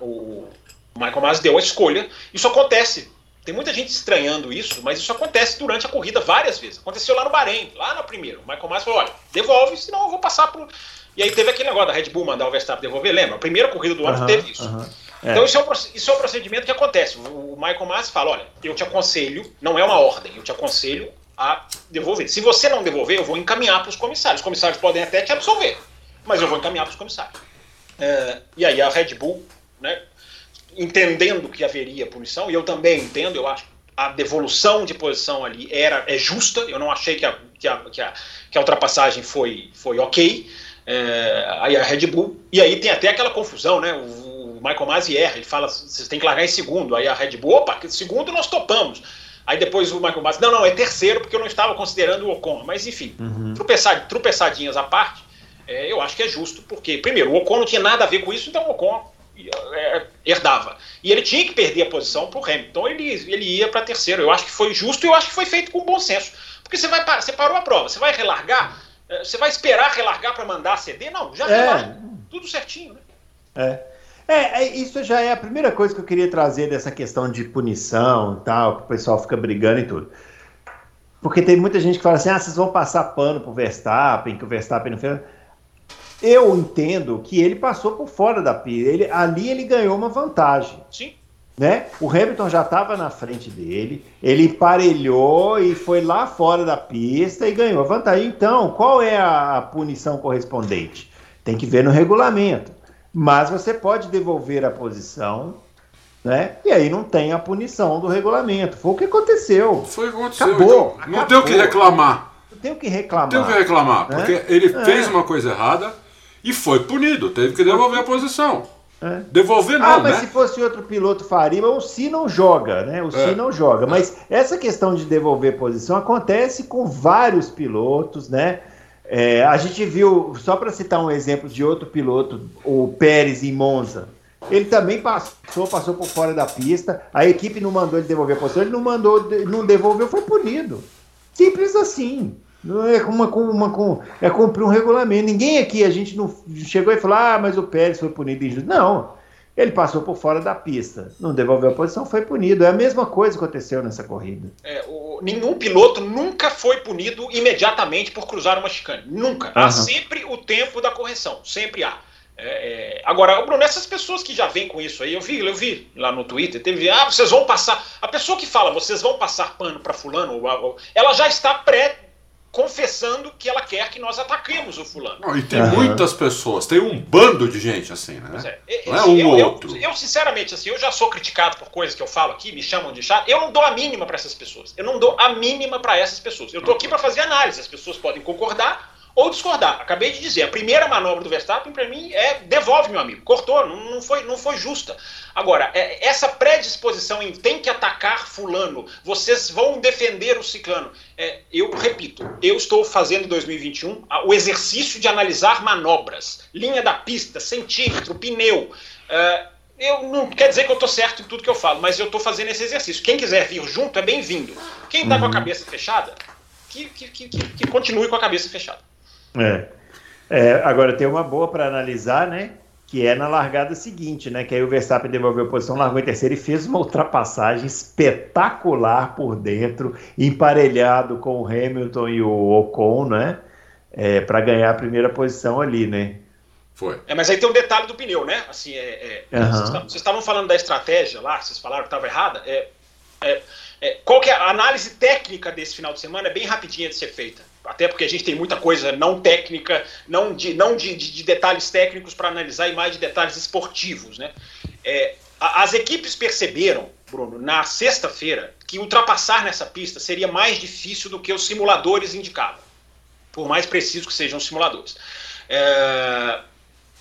Speaker 3: O Michael Masi deu a escolha. Isso acontece. Tem muita gente estranhando isso, mas isso acontece durante a corrida várias vezes. Aconteceu lá no Bahrein, lá no primeiro. O Michael Masi falou: olha, devolve, senão eu vou passar para. E aí teve aquele negócio da Red Bull mandar o Verstappen devolver, lembra? A primeira corrida do ano teve isso. É. Então isso é, um, isso é um procedimento que acontece. O Michael Masi fala: olha, eu te aconselho, não é uma ordem, eu te aconselho a devolver. Se você não devolver, eu vou encaminhar para os comissários. Os comissários podem até te absolver, mas eu vou encaminhar para os comissários. É, e aí a Red Bull, né, entendendo que haveria punição, e eu também entendo, eu acho a devolução de posição ali era é justa, eu não achei que a, que a, que a, que a ultrapassagem foi, foi ok. É, aí a Red Bull, e aí tem até aquela confusão, né? O Michael Masi erra, ele fala, vocês têm que largar em segundo. Aí a Red Bull, opa, segundo nós topamos. Aí depois o Michael Masi, não, não, é terceiro porque eu não estava considerando o Ocon. Mas enfim, uhum. tropeçad, tropeçadinhas à parte, é, eu acho que é justo, porque, primeiro, o Ocon não tinha nada a ver com isso, então o Ocon é, herdava. E ele tinha que perder a posição para o Hamilton, então ele, ele ia para terceiro. Eu acho que foi justo e eu acho que foi feito com bom senso. Porque você, vai, você parou a prova, você vai relargar, é, você vai esperar relargar para mandar ceder? Não, já é. tudo certinho, né?
Speaker 1: É. É, é, isso já é a primeira coisa que eu queria trazer dessa questão de punição e tal, que o pessoal fica brigando e tudo. Porque tem muita gente que fala assim: ah, vocês vão passar pano pro Verstappen, que o Verstappen não fez. Eu entendo que ele passou por fora da pista. Ele, ali ele ganhou uma vantagem.
Speaker 3: Sim.
Speaker 1: Né? O Hamilton já estava na frente dele, ele emparelhou e foi lá fora da pista e ganhou a vantagem. Então, qual é a punição correspondente? Tem que ver no regulamento mas você pode devolver a posição, né? E aí não tem a punição do regulamento. Foi o que aconteceu.
Speaker 2: Foi o que aconteceu. Acabou. Então, não tem o que reclamar.
Speaker 1: Não tem o que reclamar.
Speaker 2: Tem o que reclamar, né? porque ele é. fez uma coisa errada e foi punido. Teve que devolver a posição. É. Devolver não,
Speaker 1: ah, mas
Speaker 2: né?
Speaker 1: se fosse outro piloto faria, o Si não joga, né? O Si é. não joga. Mas essa questão de devolver posição acontece com vários pilotos, né? É, a gente viu, só para citar um exemplo de outro piloto, o Pérez em Monza. Ele também passou, passou por fora da pista. A equipe não mandou ele devolver a posição, ele não mandou, não devolveu, foi punido. Simples assim. Não é uma, uma, é cumprir um regulamento. Ninguém aqui, a gente não chegou e falou, ah, mas o Pérez foi punido. Não. Ele passou por fora da pista, não devolveu a posição, foi punido. É a mesma coisa que aconteceu nessa corrida.
Speaker 3: É, o, nenhum piloto nunca foi punido imediatamente por cruzar uma chicane. Nunca. Uhum. Há sempre o tempo da correção. Sempre há. É, é, agora, Bruno, essas pessoas que já vêm com isso aí, eu vi, eu vi lá no Twitter, teve, ah, vocês vão passar. A pessoa que fala, vocês vão passar pano para fulano, ela já está pré confessando que ela quer que nós ataquemos o fulano.
Speaker 2: Não, e tem uhum. muitas pessoas, tem um bando de gente assim, né? É. Não é um
Speaker 3: eu,
Speaker 2: outro.
Speaker 3: Eu, eu, sinceramente, assim, eu já sou criticado por coisas que eu falo aqui, me chamam de chato. Eu não dou a mínima para essas pessoas. Eu não dou a mínima para essas pessoas. Eu tô aqui para fazer análise. As pessoas podem concordar ou discordar. Acabei de dizer, a primeira manobra do Verstappen, para mim, é devolve, meu amigo. Cortou, não, não, foi, não foi justa. Agora, é, essa predisposição em tem que atacar fulano, vocês vão defender o ciclano. É, eu repito, eu estou fazendo em 2021 o exercício de analisar manobras, linha da pista, centímetro, pneu. É, eu não quer dizer que eu estou certo em tudo que eu falo, mas eu estou fazendo esse exercício. Quem quiser vir junto é bem-vindo. Quem está com a uhum. cabeça fechada, que, que, que, que, continue com a cabeça fechada.
Speaker 1: É. é agora tem uma boa para analisar, né? Que é na largada seguinte, né? Que aí o Verstappen devolveu a posição, largou em terceiro e fez uma ultrapassagem espetacular por dentro, emparelhado com o Hamilton e o Ocon, né? É, para ganhar a primeira posição ali, né?
Speaker 3: Foi. É, mas aí tem um detalhe do pneu, né? Assim, é, é, uhum. Vocês estavam falando da estratégia lá, vocês falaram que estava errada. É, é, é, qual que é a análise técnica desse final de semana? É bem rapidinha de ser feita. Até porque a gente tem muita coisa não técnica, não de, não de, de, de detalhes técnicos para analisar e mais de detalhes esportivos, né? É, as equipes perceberam, Bruno, na sexta-feira, que ultrapassar nessa pista seria mais difícil do que os simuladores indicavam, por mais precisos que sejam os simuladores. É,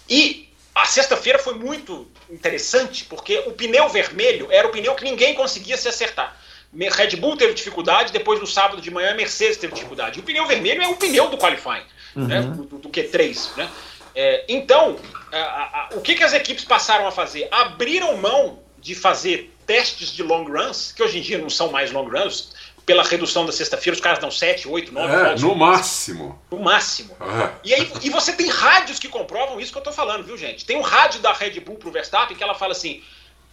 Speaker 3: e a sexta-feira foi muito interessante, porque o pneu vermelho era o pneu que ninguém conseguia se acertar. Red Bull teve dificuldade, depois no sábado de manhã Mercedes teve dificuldade. O pneu vermelho é o pneu do qualifying, uhum. né, do, do, Q3. Né? É, então, a, a, o que, que as equipes passaram a fazer? Abriram mão de fazer testes de long runs, que hoje em dia não são mais long runs, pela redução da sexta-feira, os caras dão 7, 8, 9
Speaker 2: é, No máximo.
Speaker 3: No máximo. É. E, aí, e você tem rádios que comprovam isso que eu estou falando, viu, gente? Tem um rádio da Red Bull pro Verstappen que ela fala assim: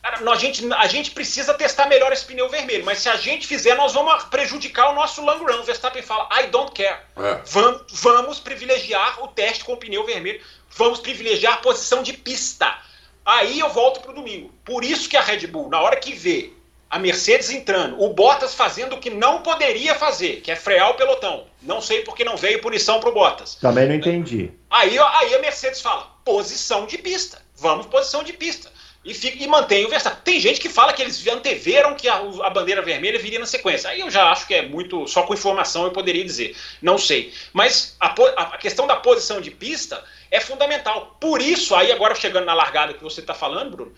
Speaker 3: a gente, a gente precisa testar melhor esse pneu vermelho, mas se a gente fizer, nós vamos prejudicar o nosso long run. O Verstappen fala: I don't care. É. Vamos, vamos privilegiar o teste com o pneu vermelho, vamos privilegiar a posição de pista. Aí eu volto para o domingo. Por isso que a Red Bull, na hora que vê a Mercedes entrando, o Bottas fazendo o que não poderia fazer, que é frear o pelotão. Não sei porque não veio punição pro Bottas.
Speaker 1: Também não entendi.
Speaker 3: Aí, aí a Mercedes fala: posição de pista. Vamos, posição de pista. E, fica, e mantém o Verstappen. Tem gente que fala que eles anteveram que a, a, bandeira vermelha viria na sequência. Aí eu já acho que é muito. Só com informação eu poderia dizer. Não sei. Mas a, a questão da posição de pista é fundamental. Por isso, aí agora chegando na largada que você está falando, Bruno,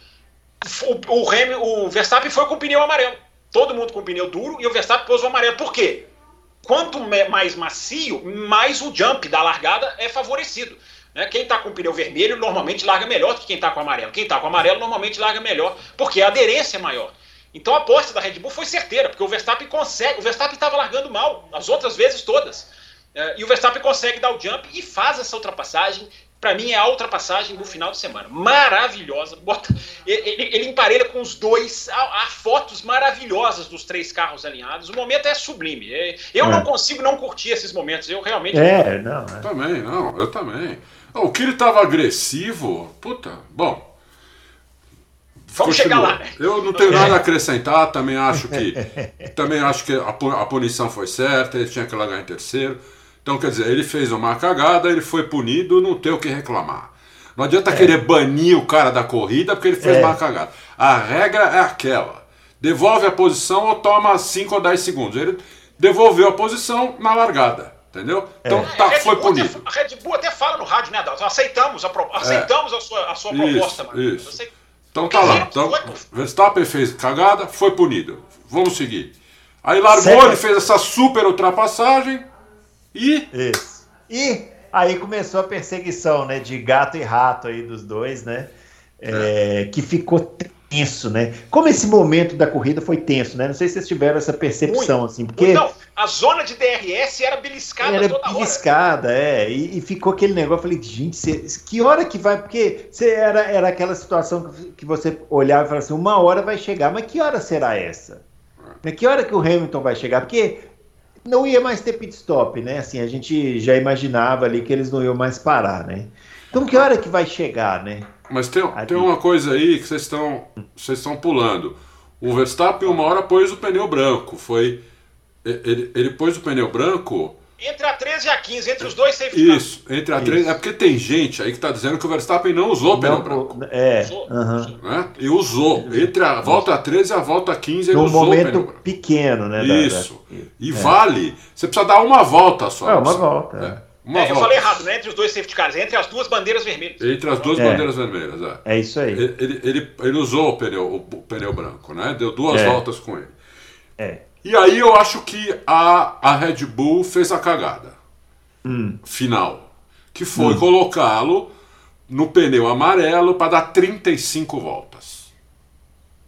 Speaker 3: o, o, o Verstappen foi com o pneu amarelo. Todo mundo com o pneu duro e o Verstappen pôs o amarelo. Por quê? Quanto mais macio, mais o jump da largada é favorecido. Né? Quem está com o pneu vermelho normalmente larga melhor do que quem está com o amarelo. Quem está com o amarelo normalmente larga melhor, porque a aderência é maior. Então a aposta da Red Bull foi certeira, porque o Verstappen consegue. O Verstappen estava largando mal as outras vezes todas. É, e o Verstappen consegue dar o jump e faz essa ultrapassagem para mim é a ultrapassagem do final de semana. Maravilhosa. Bota, ele, ele emparelha com os dois. Há, há, fotos maravilhosas dos três carros alinhados. O momento é sublime. Eu é. não consigo não curtir esses momentos. Eu realmente.
Speaker 1: É, não.
Speaker 2: É. Também, não. Eu também. O que ele estava agressivo. Puta, bom.
Speaker 3: Vamos chegar lá.
Speaker 2: Eu não tenho nada a acrescentar. Também acho que. também acho que a, a punição foi certa. Ele tinha que largar em terceiro. Então, quer dizer, ele fez uma cagada, ele foi punido, não tem o que reclamar. Não adianta é. querer banir o cara da corrida porque ele fez é. uma cagada. A regra é aquela: devolve a posição ou toma 5 ou 10 segundos. Ele devolveu a posição na largada. Entendeu?
Speaker 3: É. Então tá, foi punido. Até, a Red Bull até fala no rádio, né, Adalto? Aceitamos a, pro, é. aceitamos a sua, a sua isso, proposta, mano.
Speaker 2: Isso. Então tá lá. Então, Verstappen fez cagada, foi punido. Vamos seguir. Aí largou, ele fez essa super ultrapassagem. E?
Speaker 1: Isso. E aí começou a perseguição, né? De gato e rato aí dos dois, né? É, que ficou tenso, né? Como esse momento da corrida foi tenso, né? Não sei se vocês tiveram essa percepção, Muito. assim, porque... Não,
Speaker 3: a zona de DRS era beliscada
Speaker 1: era toda beliscada, hora. é, e, e, ficou aquele negócio, eu falei, gente, cê, que hora que vai, porque era, era aquela situação que você olhava e falava assim, uma hora vai chegar, mas que hora será essa? Que hora que o Hamilton vai chegar? Porque não ia mais ter pit stop, né? Assim, a gente já imaginava ali que eles não iam mais parar, né? Então que hora que vai chegar, né?
Speaker 2: Mas tem, tem uma coisa aí que vocês estão vocês estão pulando. O Verstappen uma hora pôs o pneu branco, foi ele, ele pôs o pneu branco
Speaker 3: entre a 13 e a 15, entre os dois
Speaker 2: safety Isso, entre a 13. É porque tem gente aí que está dizendo que o Verstappen não usou o pneu branco.
Speaker 1: É. Usou,
Speaker 2: uhum. né? E usou. Entre a volta 13 e a volta 15, ele
Speaker 1: Num
Speaker 2: usou
Speaker 1: momento o pneu pequeno, né?
Speaker 2: Isso. Da, da... E é. vale. Você precisa dar uma volta só.
Speaker 1: É, uma volta. É.
Speaker 3: É, eu falei errado, não é entre os dois safety cars, é entre as duas bandeiras vermelhas.
Speaker 2: Entre as duas é. bandeiras vermelhas,
Speaker 1: é. É isso aí.
Speaker 2: Ele, ele, ele, ele usou o pneu, o pneu branco, né? Deu duas é. voltas com ele.
Speaker 1: É.
Speaker 2: E aí eu acho que a, a Red Bull fez a cagada
Speaker 1: hum.
Speaker 2: final, que foi hum. colocá-lo no pneu amarelo para dar 35 voltas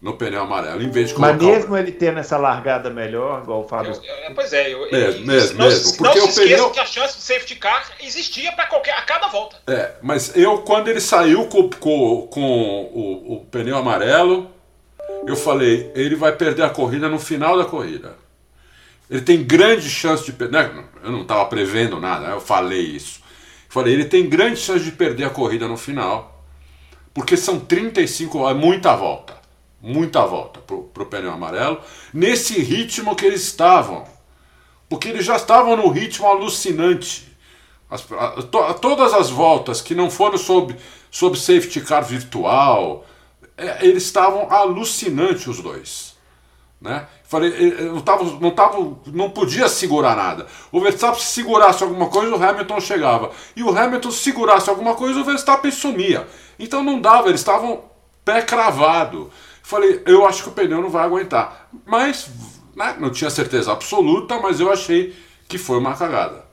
Speaker 2: no pneu amarelo, em vez de
Speaker 1: colocar. Mas mesmo ele tendo essa largada melhor, igual o Fábio.
Speaker 3: Eu, pois é, eu,
Speaker 2: mesmo, mesmo, não, mesmo. Porque
Speaker 3: não se o pneu... que a chance de safety car existia para qualquer a cada volta.
Speaker 2: É, mas eu, quando ele saiu com, com, com o, o pneu amarelo, eu falei, ele vai perder a corrida no final da corrida. Ele tem grande chance de perder. Né, eu não estava prevendo nada, eu falei isso. Falei, ele tem grande chance de perder a corrida no final, porque são 35, é muita volta muita volta para o pneu amarelo, nesse ritmo que eles estavam. Porque eles já estavam no ritmo alucinante. As, a, to, todas as voltas que não foram sob, sob safety car virtual, é, eles estavam alucinantes os dois. Né? Falei, não, tava, não, tava, não podia segurar nada. O Verstappen se segurasse alguma coisa, o Hamilton chegava. E o Hamilton se segurasse alguma coisa, o Verstappen sumia. Então não dava, eles estavam pé cravado. Falei, eu acho que o pneu não vai aguentar. Mas, né, não tinha certeza absoluta, mas eu achei que foi uma cagada.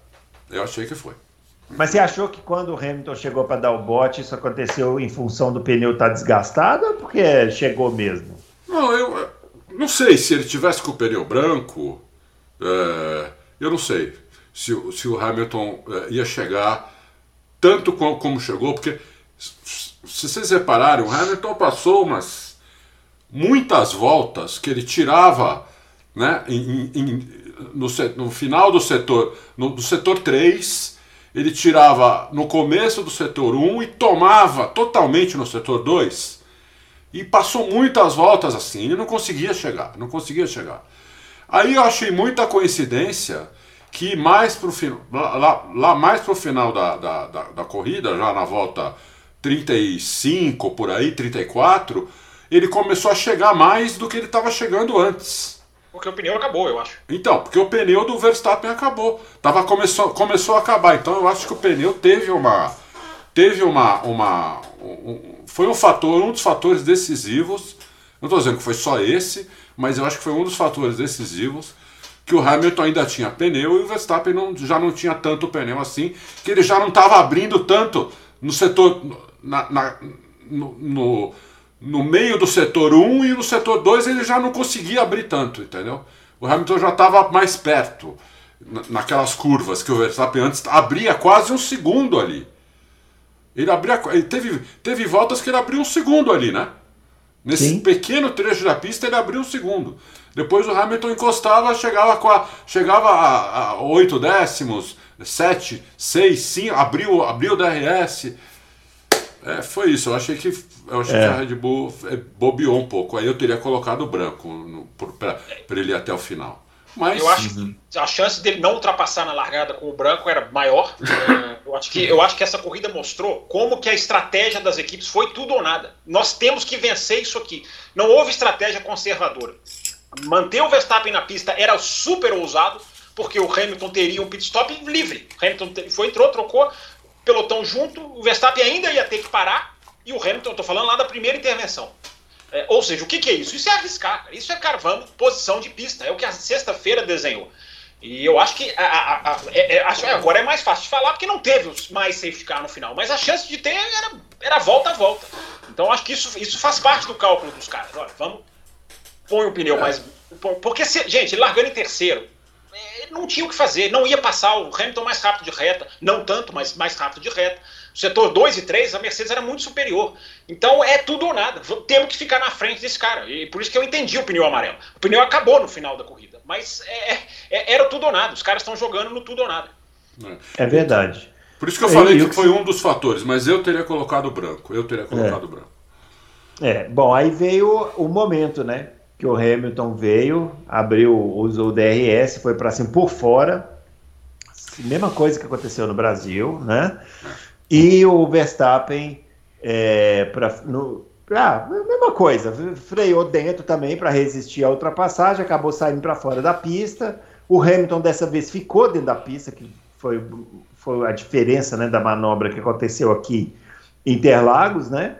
Speaker 2: Eu achei que foi.
Speaker 1: Mas você achou que quando o Hamilton chegou para dar o bote, isso aconteceu em função do pneu estar tá desgastado ou porque chegou mesmo?
Speaker 2: Não, eu não sei se ele tivesse com o pneu branco, é, eu não sei se, se o Hamilton é, ia chegar tanto como, como chegou, porque se vocês repararem, o Hamilton passou umas muitas voltas que ele tirava né, em, em, no, no, final do setor, no, do setor 3, ele tirava no começo do setor 1 e tomava totalmente no setor 2. E passou muitas voltas assim, ele não conseguia chegar, não conseguia chegar. Aí eu achei muita coincidência que mais pro final, lá, lá mais pro final da, da, da, da corrida, já na volta 35 por aí, 34, ele começou a chegar mais do que ele estava chegando antes.
Speaker 3: Porque o pneu acabou, eu acho.
Speaker 2: Então, porque o pneu do Verstappen acabou. Tava, começou, começou a acabar. Então eu acho que o pneu teve uma. Teve uma. uma um, foi um fator, um dos fatores decisivos. Não estou dizendo que foi só esse, mas eu acho que foi um dos fatores decisivos que o Hamilton ainda tinha pneu e o Verstappen não, já não tinha tanto pneu assim, que ele já não estava abrindo tanto no setor. Na, na no, no no meio do setor 1 e no setor 2 ele já não conseguia abrir tanto, entendeu? O Hamilton já estava mais perto, naquelas curvas que o Verstappen antes abria quase um segundo ali. Ele abria. Ele teve, teve voltas que ele abriu um segundo ali, né? Nesse Sim. pequeno trecho da pista ele abriu um segundo. Depois o Hamilton encostava, chegava, a, chegava a, a 8 décimos, 7, 6, 5, abriu, abriu o DRS. É, foi isso. Eu achei que, eu achei é. que a Red Bull é, bobeou um pouco. Aí eu teria colocado o branco para ele ir até o final. Mas...
Speaker 3: Eu acho que a chance dele não ultrapassar na largada com o branco era maior. É, eu, acho que, eu acho que essa corrida mostrou como que a estratégia das equipes foi tudo ou nada. Nós temos que vencer isso aqui. Não houve estratégia conservadora. Manter o Verstappen na pista era super ousado, porque o Hamilton teria um pit stop livre. O Hamilton foi, entrou, trocou, pelotão junto, o Verstappen ainda ia ter que parar, e o Hamilton, estou falando lá da primeira intervenção. É, ou seja, o que, que, é isso? Isso é arriscar, isso é carvando posição de pista, é o que a sexta-feira desenhou. E eu acho que a, a, a, é, é, agora é mais fácil de falar porque não teve mais safety car no final, mas a chance de ter era, era volta a volta. Então acho que isso, isso faz parte do cálculo dos caras. Olha, vamos, põe o pneu mais. Porque, gente, largando em terceiro, não tinha o que fazer, não ia passar o Hamilton mais rápido de reta, não tanto, mas mais rápido de reta. Setor 2 e 3, a Mercedes era muito superior. Então é tudo ou nada. Temos que ficar na frente desse cara. E por isso que eu entendi o pneu amarelo. O pneu acabou no final da corrida. Mas é, é, era tudo ou nada. Os caras estão jogando no tudo ou nada.
Speaker 1: É verdade.
Speaker 2: Por isso que eu falei que foi um dos fatores, mas eu teria colocado branco. Eu teria colocado
Speaker 1: é.
Speaker 2: branco.
Speaker 1: É, bom, aí veio o momento, né? que o Hamilton veio, abriu, usou o DRS, foi para cima por fora. Mesma coisa que aconteceu no Brasil, né? E o Verstappen, é, pra, no, ah, mesma coisa, freou dentro também para resistir à ultrapassagem, acabou saindo para fora da pista. O Hamilton dessa vez ficou dentro da pista, que foi, foi a diferença né, da manobra que aconteceu aqui em Interlagos, né?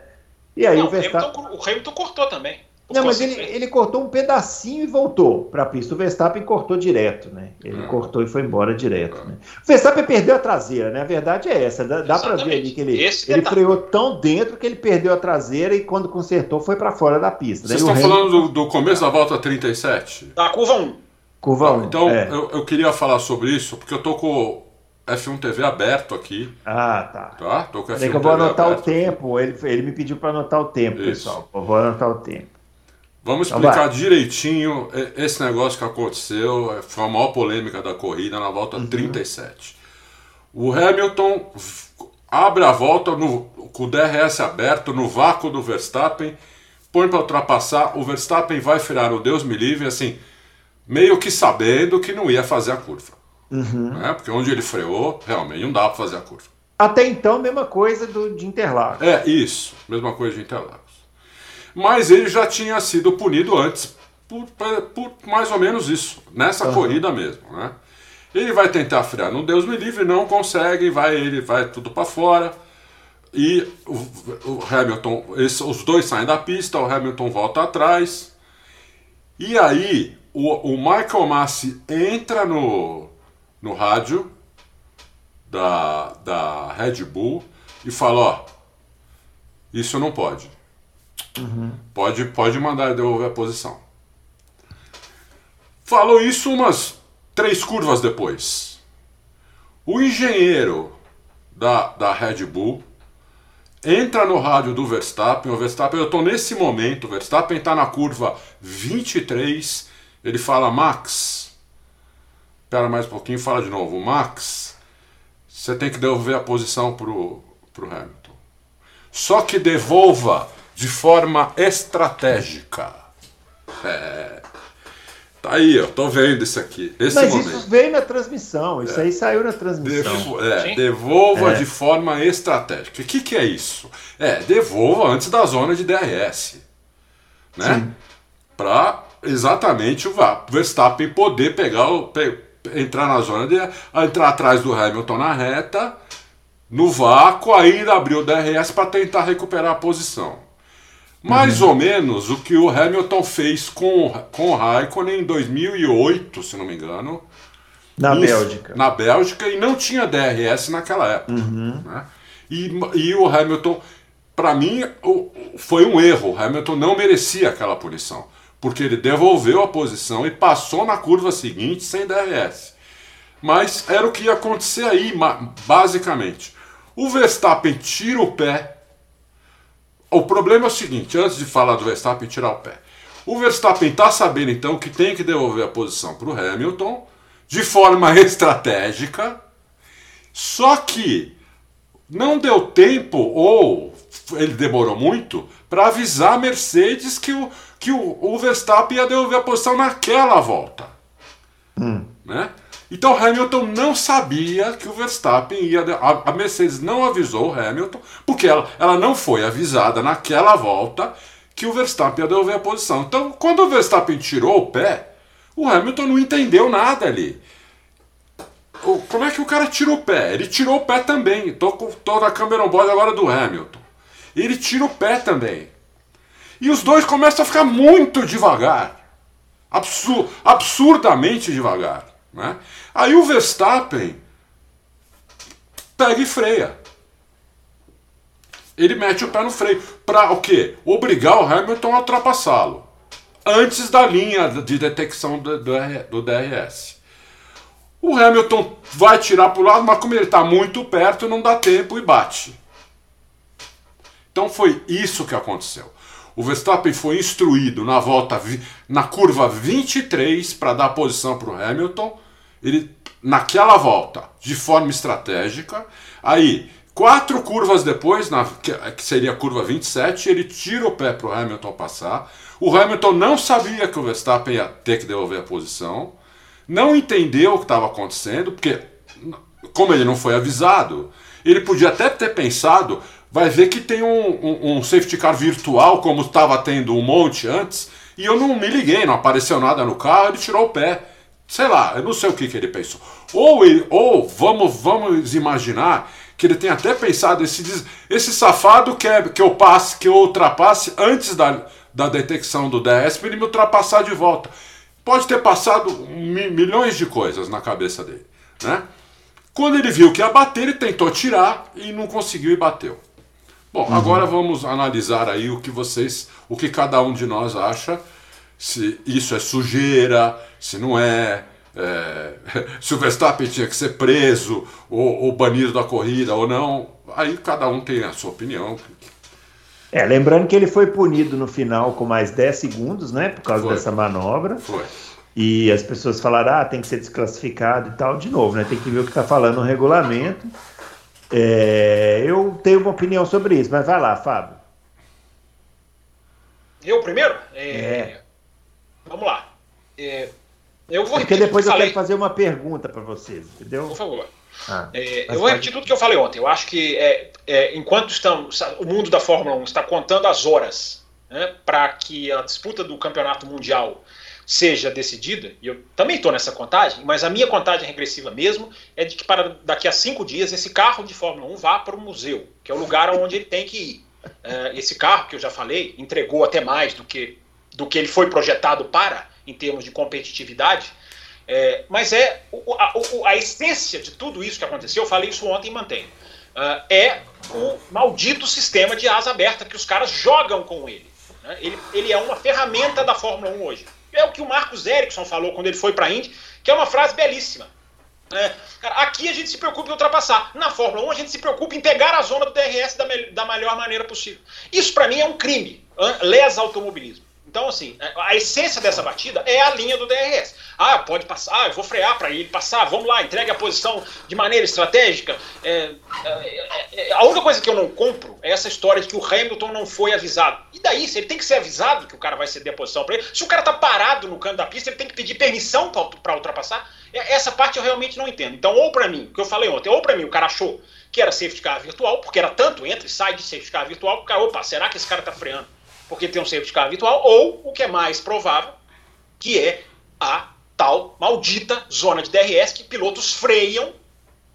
Speaker 1: E aí
Speaker 3: Não,
Speaker 1: o Verstappen.
Speaker 3: O Hamilton, o Hamilton cortou também.
Speaker 1: Não, mas ele, ele cortou um pedacinho e voltou para a pista. O Verstappen cortou direto, né? Ele cortou e foi embora direto. Né? O Verstappen perdeu a traseira, né? A verdade é essa. Dá, dá para ver ali que ele, ele freou tão dentro que ele perdeu a traseira e quando consertou foi para fora da pista.
Speaker 2: Vocês estão falando do, do, começo da volta 37?
Speaker 3: Da curva 1.
Speaker 1: Curva 1.
Speaker 2: Então, é. eu, eu queria falar sobre isso porque eu tô com F1 TV aberto aqui.
Speaker 1: Ah, tá.
Speaker 2: Tá? Tô com F1
Speaker 1: TV que eu vou anotar aberto. o tempo. Ele, ele me pediu para anotar o tempo, isso. pessoal. Eu vou anotar o tempo.
Speaker 2: Vamos então explicar então direitinho esse negócio que aconteceu. É, foi a maior polêmica da corrida na volta uhum. 37. O Hamilton abre a volta no, com o DRS aberto no vácuo do Verstappen, põe para ultrapassar. O Verstappen vai frear o Deus me livre, assim, meio que sabendo que não ia fazer a curva. Uhum. Né? Porque onde ele freou, realmente não dá para fazer a curva.
Speaker 1: Até então, mesma coisa do, de Interlagos.
Speaker 2: É, isso, mesma coisa de Interlagos mas ele já tinha sido punido antes por, por mais ou menos isso, nessa uhum. corrida mesmo, né? Ele vai tentar frear no Deus me livre, não consegue, vai ele vai tudo para fora. E o, o Hamilton, esse, os dois saem da pista, o Hamilton volta atrás. E aí o, o Michael Massi entra no, no rádio da, da Red Bull e fala: Ó, isso não pode. Uhum. Pode, pode mandar devolver a posição. Falou isso umas três curvas depois. O engenheiro da, da Red Bull entra no rádio do Verstappen. O Verstappen, eu estou nesse momento. O Verstappen está na curva 23. Ele fala, Max. Espera mais um pouquinho fala de novo. Max, você tem que devolver a posição pro, pro Hamilton. Só que devolva de forma estratégica. É. Tá aí, eu tô vendo isso aqui. Esse
Speaker 1: Mas
Speaker 2: momento.
Speaker 1: isso veio na transmissão, isso é. aí saiu na transmissão.
Speaker 2: Devo, é, devolva é. de forma estratégica. O que, que é isso? É, devolva antes da zona de DRS. Né? Para exatamente o Verstappen poder pegar o. Pe, entrar na zona de. entrar atrás do Hamilton na reta, no vácuo, ainda abrir o DRS para tentar recuperar a posição. Mais uhum. ou menos o que o Hamilton fez com, com o Raikkonen em 2008, se não me engano.
Speaker 1: Na Bélgica.
Speaker 2: Na Bélgica, e não tinha DRS naquela época. Uhum. Né? E, e o Hamilton, para mim, foi um erro. O Hamilton não merecia aquela punição. Porque ele devolveu a posição e passou na curva seguinte sem DRS. Mas era o que ia acontecer aí, basicamente. O Verstappen tira o pé o problema é o seguinte, antes de falar do Verstappen tirar o pé. O Verstappen está sabendo então que tem que devolver a posição para o Hamilton de forma [laughs] estratégica, só que não deu tempo ou ele demorou muito para avisar a Mercedes que o, que o, o Verstappen ia devolver a posição naquela volta. Hum. Né? Então Hamilton não sabia que o Verstappen ia. A, Mercedes não avisou Hamilton, porque ela, ela não foi avisada naquela volta que o Verstappen ia devolver a posição. Então, quando o Verstappen tirou o pé, o Hamilton não entendeu nada ali. O, como é que o cara tirou o pé? Ele tirou o pé também. Tô, tô na câmera on board agora do Hamilton. Ele tira o pé também. E os dois começam a ficar muito devagar. Absur absurdamente devagar. Né? Aí o Verstappen pega e freia. Ele mete o pé no freio. Para o quê? Obrigar o Hamilton a ultrapassá-lo. Antes da linha de detecção do, DRS. O Hamilton vai tirar para o lado, mas como ele está muito perto, não dá tempo e bate. Então foi isso que aconteceu. O Verstappen foi instruído na volta na curva 23 para dar posição para o Hamilton ele naquela volta, de forma estratégica, aí quatro curvas depois, na, que, seria a curva 27, ele tira o pé para o Hamilton passar. O Hamilton não sabia que o Verstappen ia ter que devolver a posição, não entendeu o que estava acontecendo, porque, como ele não foi avisado, ele podia até ter pensado, vai ver que tem um, um, um safety car virtual, como estava tendo um monte antes, e eu não me liguei, não apareceu nada no carro, ele tirou o pé Sei lá, eu não sei o que, que ele pensou. Ou, ele, ou vamos, vamos imaginar que ele tem até pensado, esse, esse safado quer que eu passe, que eu ultrapasse antes da, da detecção do DS para ele me ultrapassar de volta. Pode ter passado mi, milhões de coisas na cabeça dele. Né? Quando ele viu que ia bater, ele tentou tirar e não conseguiu e bateu. Bom, uhum. agora vamos analisar aí o que vocês, o que cada um de nós acha, se isso é sujeira, se não é, é [laughs] se o Verstappen tinha que ser preso ou, ou banido da corrida ou não. Aí cada um tem a sua opinião.
Speaker 1: É, lembrando que ele foi punido no final com mais 10 segundos, né, por causa foi. dessa manobra.
Speaker 2: Foi.
Speaker 1: E as pessoas falaram, ah, tem que ser desclassificado e tal, de novo, né? Tem que ver o que está falando no regulamento. É, eu tenho uma opinião sobre isso, mas vai lá, Fábio.
Speaker 3: Eu primeiro? É, é. Vamos lá. É,
Speaker 1: eu vou Porque depois eu falei. quero fazer uma pergunta para vocês, entendeu?
Speaker 3: Por favor. Ah, é, eu vou repetir tudo que eu falei ontem. Eu acho que é, é, enquanto estamos, o mundo da Fórmula 1 está contando as horas né, para que a disputa do campeonato mundial seja decidida, e eu também estou nessa contagem, mas a minha contagem regressiva mesmo é de que para daqui a cinco dias esse carro de Fórmula 1 vá para o museu, que é o lugar onde ele tem que ir. É, esse carro que eu já falei entregou até mais do que, do que ele foi projetado para, em termos de competitividade, é, mas é a, a, essência de tudo isso que aconteceu, eu falei isso ontem e mantenho, uh, é o maldito sistema de asa aberta que os caras jogam com ele. Né? Ele, ele é uma ferramenta da Fórmula 1 hoje. É o que o Marcos Ericsson falou quando ele foi para a Indy, que é uma frase belíssima. É, cara, aqui a gente se preocupa em ultrapassar. Na Fórmula 1 a gente se preocupa em pegar a zona do DRS da, da melhor maneira possível. Isso para mim é um crime. Lesa automobilismo. Então, assim, a essência dessa batida é a linha do DRS. Ah, pode passar, ah, eu vou frear para ele passar, vamos lá, entregue a posição de maneira estratégica. É, é, é, a única coisa que eu não compro é essa história de que o Hamilton não foi avisado. E daí, se ele tem que ser avisado que o cara vai ceder a posição para ele, se o cara tá parado no canto da pista, ele tem que pedir permissão para ultrapassar. É, essa parte eu realmente não entendo. Então, ou para mim, o que eu falei ontem, ou para mim o cara achou que era safety car virtual, porque era tanto entra e sai de safety car virtual, o cara, opa, será que esse cara tá freando? Porque tem um safety car virtual, ou o que é mais provável, que é a tal maldita zona de DRS que pilotos freiam.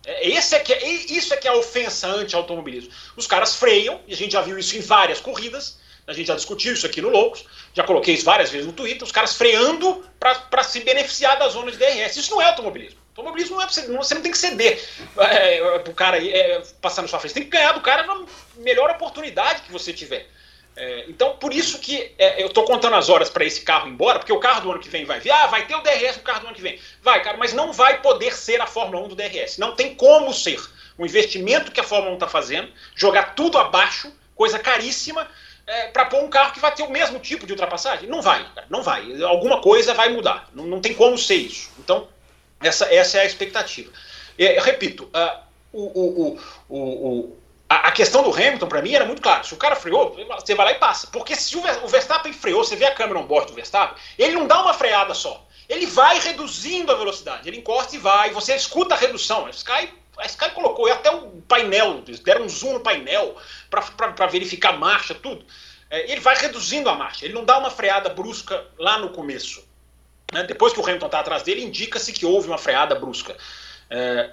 Speaker 3: É, esse é que é, isso é que é a ofensa anti-automobilismo. Os caras freiam, e a gente já viu isso em várias corridas, a gente já discutiu isso aqui no Loucos, já coloquei isso várias vezes no Twitter, os caras freando para se beneficiar da zona de DRS. Isso não é automobilismo. Automobilismo não é você, você não tem que ceder é, é, pro cara é, passar na sua frente. Você tem que ganhar do cara na melhor oportunidade que você tiver. É, então, por isso que é, eu estou contando as horas para esse carro ir embora, porque o carro do ano que vem vai vir. Ah, vai ter o DRS no carro do ano que vem. Vai, cara, mas não vai poder ser a Fórmula 1 do DRS. Não tem como ser. O investimento que a Fórmula 1 está fazendo, jogar tudo abaixo, coisa caríssima, é, para pôr um carro que vai ter o mesmo tipo de ultrapassagem? Não vai, cara, não vai. Alguma coisa vai mudar. Não, não tem como ser isso. Então, essa, essa é a expectativa. Eu repito, uh, o, o, o, o a, a questão do Hamilton, para mim, era muito clara. Se o cara freou, você vai lá e passa. Porque se o Verstappen freou, você vê a câmera on board do Verstappen, ele não dá uma freada só. Ele vai reduzindo a velocidade. Ele encosta e vai. Você escuta a redução. A Sky, a Sky colocou até o painel, deram um zoom no painel para verificar a marcha, tudo. É, ele vai reduzindo a marcha. Ele não dá uma freada brusca lá no começo. Né? Depois que o Hamilton está atrás dele, indica-se que houve uma freada brusca. É,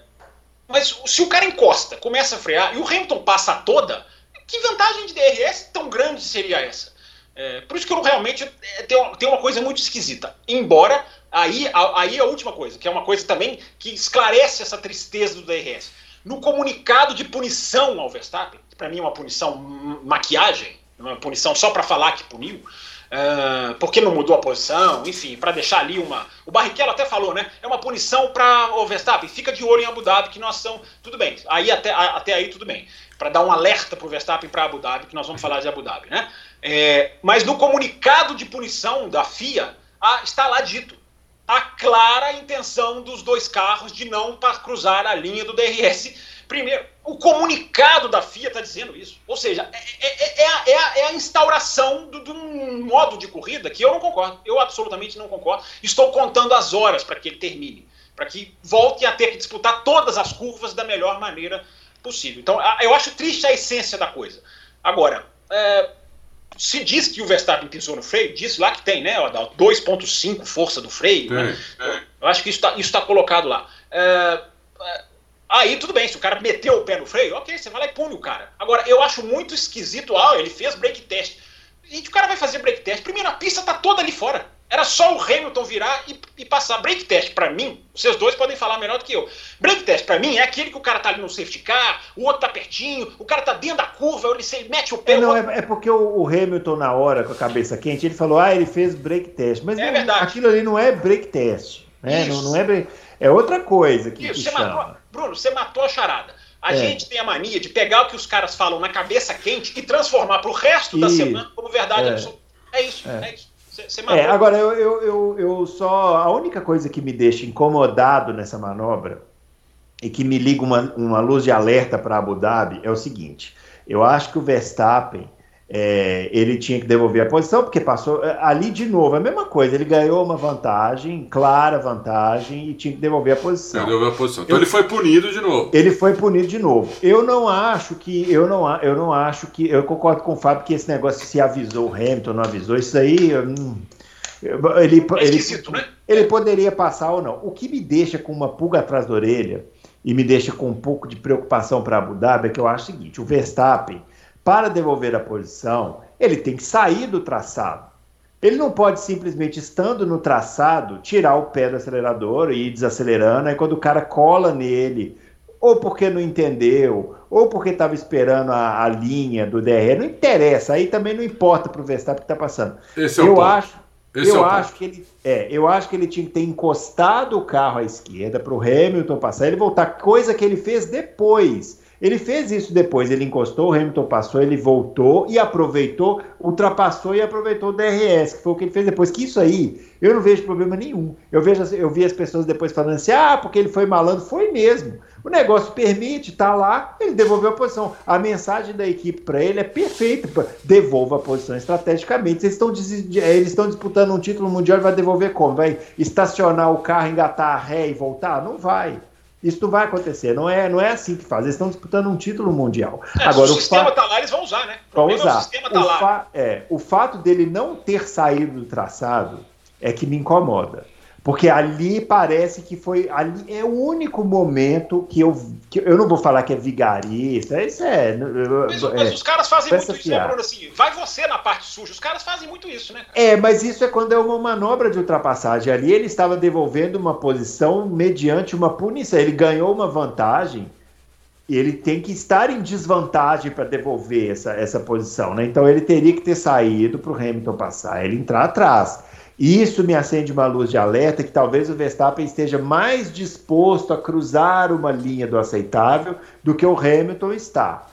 Speaker 3: mas se o cara encosta, começa a frear e o Hamilton passa toda, que vantagem de DRS tão grande seria essa? É, por isso que eu realmente é, tem, uma, tem uma coisa muito esquisita. Embora, aí, a, aí a última coisa, que é uma coisa também que esclarece essa tristeza do DRS. No comunicado de punição ao Verstappen, que para mim é uma punição maquiagem, uma punição só para falar que puniu, Uh, porque não mudou a posição, enfim, para deixar ali uma. O Barrichello até falou, né? É uma punição para o Verstappen, fica de olho em Abu Dhabi, que nós são. Tudo bem, aí até, até aí tudo bem. Para dar um alerta para o Verstappen para Abu Dhabi, que nós vamos falar de Abu Dhabi, né? É, mas no comunicado de punição da FIA, ah, está lá dito a clara intenção dos dois carros de não cruzar a linha do DRS Primeiro, o comunicado da FIA está dizendo isso. Ou seja, é, é, é, a, é, a, é instauração de um modo de corrida que eu não concordo. Eu absolutamente não concordo. Estou contando as horas para que ele termine. Para que volte a ter que disputar todas as curvas da melhor maneira possível. Então, eu acho triste a essência da coisa. Agora, é, se diz que o Verstappen pisou no freio, diz lá que tem, né? 2,5 força do freio. Né? Eu acho que isso está tá colocado lá. É, é, aí tudo bem, se o cara meteu o pé no freio, ok, você vai lá e pune o cara. Agora, eu acho muito esquisito, ah, ele fez break test. Gente, o cara vai fazer break test. Primeiro, a pista tá toda ali fora. Era só o Hamilton virar e, e passar. Break test, para mim, vocês dois podem falar melhor do que eu. Break test, para mim, é aquele que o cara tá ali no safety car, o outro tá pertinho, o cara tá dentro da curva, ele se mete o pé.
Speaker 1: É, não, é, é, porque o, o, Hamilton, na hora, com a cabeça quente, ele falou, ah, ele fez break test. Mas é não, aquilo ali não é break test. Né? Não, não, é break... É outra coisa que, Isso,
Speaker 3: que você matou, Bruno, você matou a charada. A é. gente tem a mania de pegar o que os caras falam na cabeça quente e transformar para o resto da semana como verdade
Speaker 1: é.
Speaker 3: absoluta. É isso, é, é isso.
Speaker 1: É, agora, eu, eu, eu, eu, só. A única coisa que me deixa incomodado nessa manobra e que me liga uma, uma luz de alerta para Abu Dhabi é o seguinte: eu acho que o Verstappen é, ele tinha que devolver a posição, porque passou é, ali de novo, a mesma coisa, ele ganhou uma vantagem, clara vantagem, e tinha que devolver a posição.
Speaker 2: Devolver a posição. Então eu, ele foi punido de novo.
Speaker 1: Ele foi punido de novo. Eu não acho que, eu não, eu não acho que, eu concordo com o Fábio que esse negócio se avisou o Hamilton, não avisou, isso aí. Ele, é ele, né? ele poderia passar ou não. O que me deixa com uma pulga atrás da orelha e me deixa com um pouco de preocupação para Abu Dhabi é que eu acho o seguinte: o Verstappen para devolver a posição, ele tem que sair do traçado. Ele não pode simplesmente, estando no traçado, tirar o pé do acelerador e ir desacelerando. Aí quando o cara cola nele, ou porque não entendeu, ou porque estava esperando a, a, linha do DR, não interessa. Aí também não importa para o Verstappen que está passando.
Speaker 2: Esse é eu
Speaker 1: o
Speaker 2: acho,
Speaker 1: Esse eu é acho ponto. que ele, é, eu acho que ele tinha que ter encostado o carro à esquerda para o Hamilton passar, ele voltar, coisa que ele fez depois. Ele fez isso depois, ele encostou, o Hamilton passou, ele voltou e aproveitou, ultrapassou e aproveitou o DRS, que foi o que ele fez depois. Que isso aí, eu não vejo problema nenhum. Eu vejo, eu vi as pessoas depois falando assim: ah, porque ele foi malandro. Foi mesmo. O negócio permite, tá lá, ele devolveu a posição. A mensagem da equipe para ele é perfeita: devolva a posição estrategicamente. Eles estão, eles estão disputando um título mundial, vai devolver como? Vai estacionar o carro, engatar a ré e voltar? Não vai. Isso não vai acontecer. Não é, não é assim que faz. Eles estão disputando um título mundial.
Speaker 3: É, Agora, o, o sistema está lá, eles vão usar, né?
Speaker 1: Vão usar. O, sistema tá o, lá. Fa é, o fato dele não ter saído do traçado é que me incomoda. Porque ali parece que foi. Ali é o único momento que eu. Que eu não vou falar que é vigarista. Isso é.
Speaker 3: Mas, é, mas os caras fazem muito isso, né, Bruno? Assim, vai você na parte suja. Os caras fazem muito isso, né?
Speaker 1: É, mas isso é quando é uma manobra de ultrapassagem. Ali ele estava devolvendo uma posição mediante uma punição. Ele ganhou uma vantagem ele tem que estar em desvantagem para devolver essa, essa posição, né? Então ele teria que ter saído para o Hamilton passar, ele entrar atrás. Isso me acende uma luz de alerta que talvez o Verstappen esteja mais disposto a cruzar uma linha do aceitável do que o Hamilton está.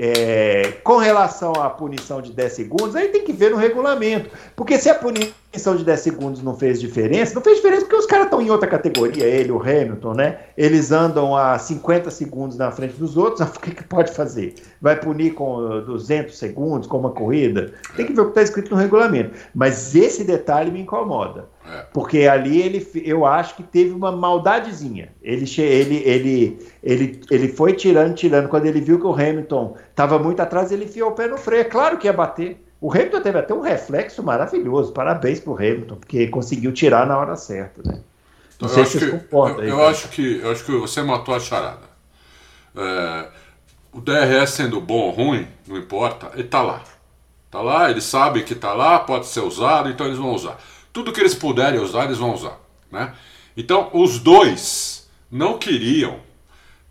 Speaker 1: É, com relação à punição de 10 segundos, aí tem que ver no regulamento. Porque se a punição de 10 segundos não fez diferença, não fez diferença porque os caras estão em outra categoria, ele, o Hamilton, né? Eles andam a 50 segundos na frente dos outros, [laughs] o que, que pode fazer? Vai punir com 200 segundos, com uma corrida? Tem que ver o que está escrito no regulamento. Mas esse detalhe me incomoda. É. Porque ali ele, eu acho que teve uma maldadezinha. Ele, ele, ele, ele, ele foi tirando, tirando. Quando ele viu que o Hamilton estava muito atrás, ele enfiou o pé no freio. É claro que ia bater. O Hamilton teve até um reflexo maravilhoso. Parabéns para o Hamilton, porque conseguiu tirar na hora certa. Né?
Speaker 2: Não então, sei se concorda. Eu, eu acho que, eu acho que você matou a charada. É, o DRS sendo bom ou ruim, não importa, ele está lá. Está lá, eles sabem que está lá, pode ser usado, então eles vão usar. Tudo que eles puderem usar, eles vão usar. Né? Então, os dois não queriam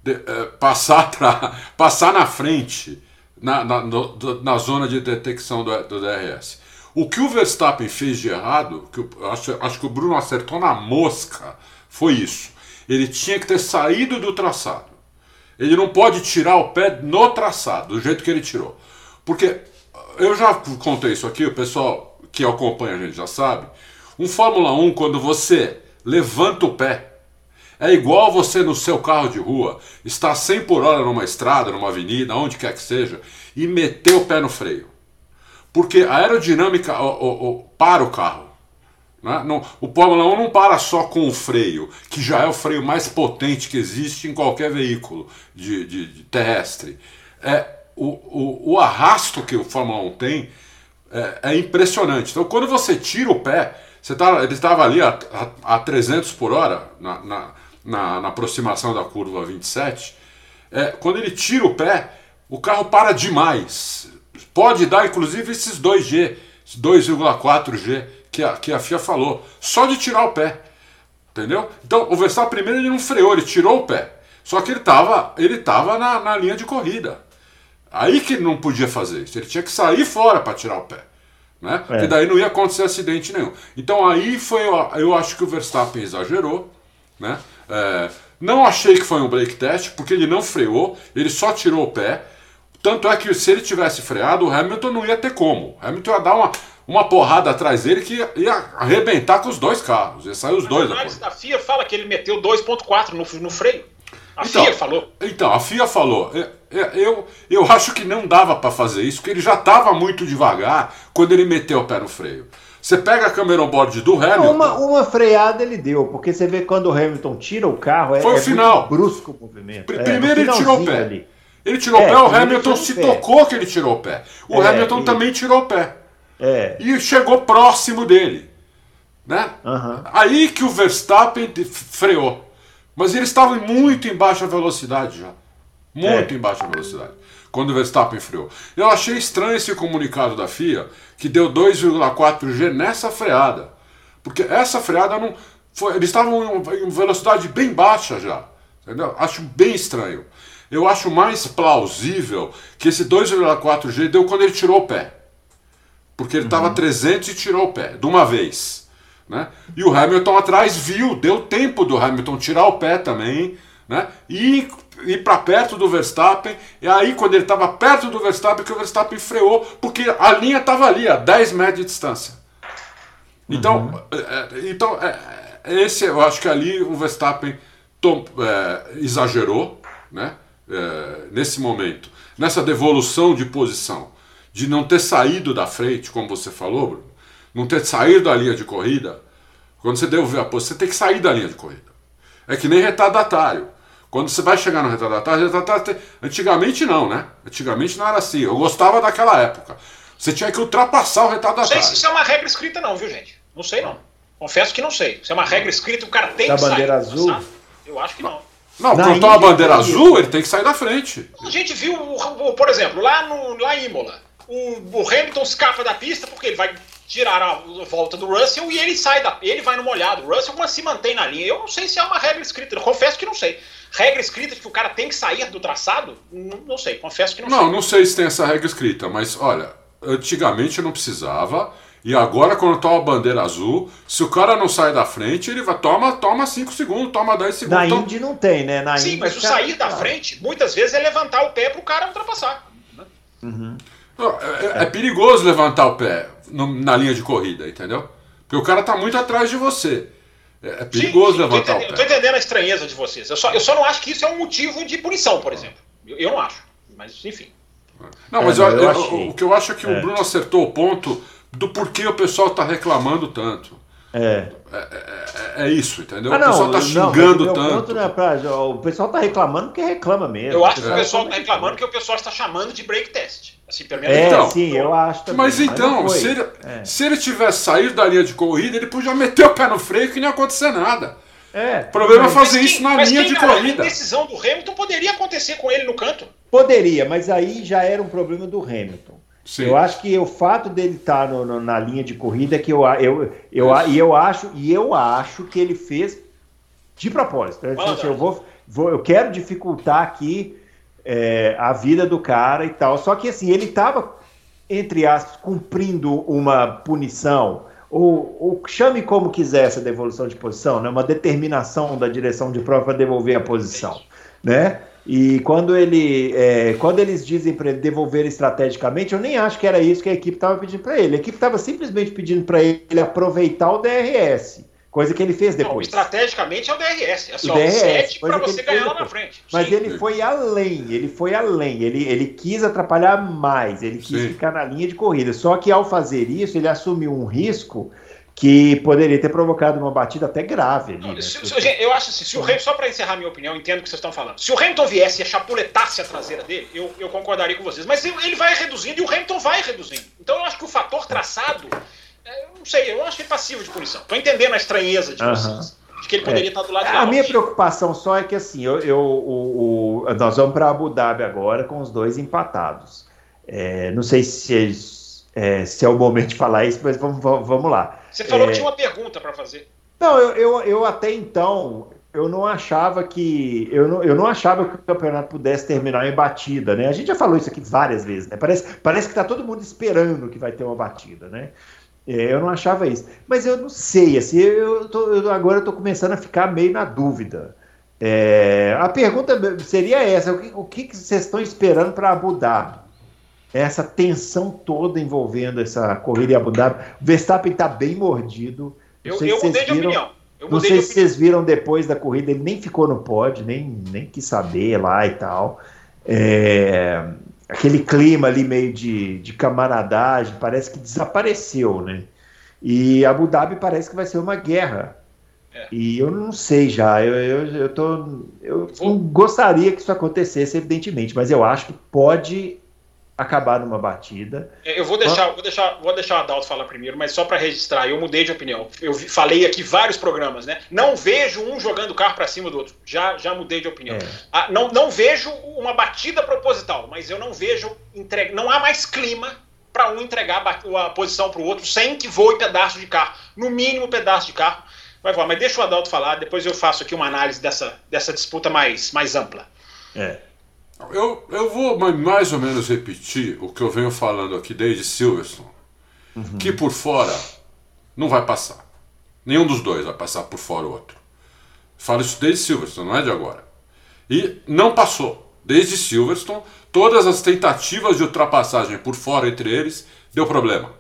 Speaker 2: de, eh, passar, [laughs] passar na frente na, na, no, na zona de detecção do, do, DRS. O que o Verstappen fez de errado, que eu acho, acho que o Bruno acertou na mosca, foi isso. Ele tinha que ter saído do traçado. Ele não pode tirar o pé no traçado, do jeito que ele tirou. Porque eu já contei isso aqui, o pessoal que acompanha a gente já sabe. Um Fórmula 1, quando você levanta o pé, é igual você no seu carro de rua, estar 100 por hora numa estrada, numa avenida, onde quer que seja, e meter o pé no freio. Porque a aerodinâmica o, o, o, para o carro. Né? Não, o Fórmula 1 não para só com o freio, que já é o freio mais potente que existe em qualquer veículo de, de, de terrestre. É, o, o, o arrasto que o Fórmula 1 tem é, é impressionante. Então, quando você tira o pé, Você tá, ele estava ali a, a, a, 300 por hora na, na, na, na aproximação da curva 27. É, quando ele tira o pé, o carro para demais. Pode dar, inclusive, esses 2G, 2,4G que a, que a FIA falou, só de tirar o pé. Entendeu? Então, o Verstappen primeiro ele não freou, ele tirou o pé. Só que ele estava ele tava na, na linha de corrida. Aí que ele não podia fazer isso. Ele tinha que sair fora para tirar o pé. Né? É. Que daí não ia acontecer acidente nenhum. Então aí foi. Eu acho que o Verstappen exagerou. Né? É, não achei que foi um break test, porque ele não freou, ele só tirou o pé. Tanto é que se ele tivesse freado, o Hamilton não ia ter como. O Hamilton ia dar uma, uma porrada atrás dele que ia, ia arrebentar com os dois carros. Ia sair os
Speaker 3: Mas
Speaker 2: dois.
Speaker 3: A análise da FIA fala que ele meteu 2.4 no, no freio. A
Speaker 2: então,
Speaker 3: FIA falou.
Speaker 2: Então, a FIA falou. Eu, eu acho que não dava para fazer isso, porque ele já estava muito devagar quando ele meteu o pé no freio. Você pega a câmera on board do Hamilton.
Speaker 1: Uma, uma freada ele deu, porque você vê quando o Hamilton tira o carro, é,
Speaker 2: Foi o
Speaker 1: é
Speaker 2: final.
Speaker 1: brusco o movimento.
Speaker 2: É, primeiro ele tirou o pé. Ali. Ele tirou o é, pé, o Hamilton se pé. tocou que ele tirou o pé. O é, Hamilton e... também tirou o pé.
Speaker 1: É.
Speaker 2: E chegou próximo dele. Né? Aí que o Verstappen freou. Mas ele estava muito em baixa velocidade já. Muito em baixa velocidade. Quando o Verstappen freou. Eu achei estranho esse comunicado da FIA que deu 2,4G nessa freada. Porque essa freada não. Foi, eles estavam em velocidade bem baixa já. Entendeu? Acho bem estranho. Eu acho mais plausível que esse 2,4G deu quando ele tirou o pé. Porque ele estava uhum. 300 e tirou o pé, de uma vez. Né? E o Hamilton atrás viu, deu tempo do Hamilton tirar o pé também, né? E ir para perto do Verstappen. E aí, quando ele estava perto do Verstappen, que o Verstappen freou, porque a linha estava ali, a 10 metros de distância. Então, uhum. É, é, então é, esse eu acho que ali o Verstappen tom, é, exagerou, né? É, nesse momento, nessa devolução de posição, de não ter saído da frente, como você falou, Bruno, não ter saído da linha de corrida. Quando você devolver a posição, você tem que sair da linha de corrida. É que nem retardatário. Quando você vai chegar no retardatário, retardatário antigamente não, né? Antigamente não era assim. Eu gostava daquela época. Você tinha que ultrapassar o retardatário.
Speaker 3: Não sei se isso é uma regra escrita, não, viu, gente? Não sei, não. Confesso que não sei. Se é uma regra escrita, o cara tem
Speaker 1: da
Speaker 3: que sair.
Speaker 1: bandeira azul?
Speaker 3: Eu acho que não.
Speaker 2: Não, quando tá uma bandeira azul, ele tem que sair da frente.
Speaker 3: A gente viu, por exemplo, lá, no, lá em Imola, o, o Hamilton escapa da pista porque ele vai tirar a volta do Russell e ele sai da. Ele vai no molhado. O Russell se mantém na linha. Eu não sei se é uma regra escrita. Eu confesso que não sei. Regra escrita de que o cara tem que sair do traçado? Não, não sei, confesso que não,
Speaker 2: não
Speaker 3: sei.
Speaker 2: Não, não sei se tem essa regra escrita, mas olha, antigamente não precisava. E agora, quando toma a bandeira azul, se o cara não sai da frente, ele vai toma toma 5 segundos, toma 10 segundos.
Speaker 1: Na
Speaker 2: toma...
Speaker 1: Indy não tem, né? Na
Speaker 3: Sim,
Speaker 1: Indy
Speaker 3: mas o sair da frente, muitas vezes, é levantar o pé para o cara ultrapassar.
Speaker 1: Uhum.
Speaker 2: É, é, perigoso levantar o pé no, na linha de corrida, entendeu? Porque o cara tá muito atrás de você. É, é perigoso sim, sim, levantar o pé.
Speaker 3: Eu tô entendendo a estranheza de vocês. Eu só, eu só não acho que isso é um motivo de punição, por exemplo. Eu, eu não acho. Mas, enfim.
Speaker 2: Não, mas é, eu, eu, o que eu acho é que o é. Bruno acertou o ponto do porquê o pessoal está reclamando tanto.
Speaker 1: É.
Speaker 2: É, é, é, isso, entendeu?
Speaker 1: Ah, não,
Speaker 2: o pessoal está xingando não, tanto.
Speaker 1: Não é pra, o pessoal está reclamando porque reclama mesmo.
Speaker 3: Eu acho que o pessoal está reclamando que o pessoal está chamando de break test. Assim, pelo menos
Speaker 1: é,
Speaker 2: então,
Speaker 1: sim, eu acho também.
Speaker 2: Mas então, mas se, ele, é. se ele tivesse saído da linha de corrida, ele podia meter o pé no freio que não ia acontecer nada.
Speaker 1: É.
Speaker 2: O problema é fazer isso na linha de corrida. A
Speaker 3: decisão do Hamilton poderia acontecer com ele no canto.
Speaker 1: Poderia, mas aí já era um problema do Hamilton.
Speaker 2: Sim.
Speaker 1: Eu acho que o fato dele estar tá no, no, na linha de corrida é que eu, eu, eu, eu, e eu acho e eu acho que ele fez de propósito. Eu, assim, eu, vou, vou, eu quero dificultar aqui é, a vida do cara e tal. Só que assim, ele estava, entre aspas, cumprindo uma punição, ou, ou, chame como quiser essa devolução de posição, né? uma determinação da direção de prova para devolver a posição. Né? E quando, ele, é, quando eles dizem para ele devolver estrategicamente, eu nem acho que era isso que a equipe estava pedindo para ele. A equipe estava simplesmente pedindo para ele aproveitar o DRS, coisa que ele fez depois. Não,
Speaker 3: estrategicamente é o DRS, é só o DRS, para você ganhar lá na frente.
Speaker 1: Mas Sim. ele foi além, ele foi além, ele, ele quis atrapalhar mais, ele quis Sim. ficar na linha de corrida. Só que ao fazer isso, ele assumiu um risco que poderia ter provocado uma batida até grave ali.
Speaker 3: né? se, se, eu acho assim, se o Hamilton, só para encerrar minha opinião, entendo o que vocês estão falando. Se o Hamilton viesse e chapuletasse a traseira dele, eu, eu concordaria com vocês. Mas ele vai reduzindo e o Hamilton vai reduzindo. Então eu acho que o fator traçado É, eu não sei, eu acho ele passivo de punição. Tô entendendo a estranheza de vocês. De que ele poderia é. estar do lado de
Speaker 1: lá. A minha preocupação só é que assim, eu, eu o, o, nós vamos para Abu Dhabi agora com os dois empatados. É, não sei se é, se é o momento de falar isso, mas vamos, vamos lá.
Speaker 3: Você falou que é, tinha uma pergunta para fazer.
Speaker 1: Não, eu, eu, eu até então eu não achava que eu não, eu não achava que o campeonato pudesse terminar em batida, né? A gente já falou isso aqui várias vezes, né? Parece, parece que está todo mundo esperando que vai ter uma batida, né? É, eu não achava isso, mas eu não sei, assim, eu, tô, eu agora estou começando a ficar meio na dúvida. É, a pergunta seria essa: o que, o que vocês estão esperando para Abu Dhabi? Essa tensão toda envolvendo essa corrida em Abu Dhabi. O Verstappen está bem mordido.
Speaker 3: Eu, eu mudei de opinião.
Speaker 1: Eu não sei se vocês viram depois da corrida, ele nem ficou no pódio, nem, nem quis saber lá e tal. É, aquele clima ali meio de, de camaradagem parece que desapareceu, né? E Abu Dhabi parece que vai ser uma guerra. É. E eu não sei já, eu, eu, eu, tô, eu não gostaria que isso acontecesse, evidentemente, mas eu acho que pode acabar numa batida.
Speaker 3: É, eu vou deixar, vou deixar, vou deixar o Adalto falar primeiro, mas só para registrar, eu mudei de opinião. Eu falei aqui vários programas, né? Não vejo um jogando o carro para cima do outro. Já, já mudei de opinião. É. Ah, não, não vejo uma batida proposital, mas eu não vejo entrega, não há mais clima para um entregar a posição para o outro sem que voe pedaço de carro, no mínimo pedaço de carro. Vai voar, mas deixa o Adalto falar, depois eu faço aqui uma análise dessa, dessa disputa mais, mais ampla.
Speaker 2: É. Eu, eu vou mais ou menos repetir o que eu venho falando aqui desde Silverstone, uhum. que por fora não vai passar. Nenhum dos dois vai passar por fora o outro. Falo isso desde Silverstone, não é de agora. E não passou. Desde Silverstone, todas as tentativas de ultrapassagem por fora entre eles deu problema.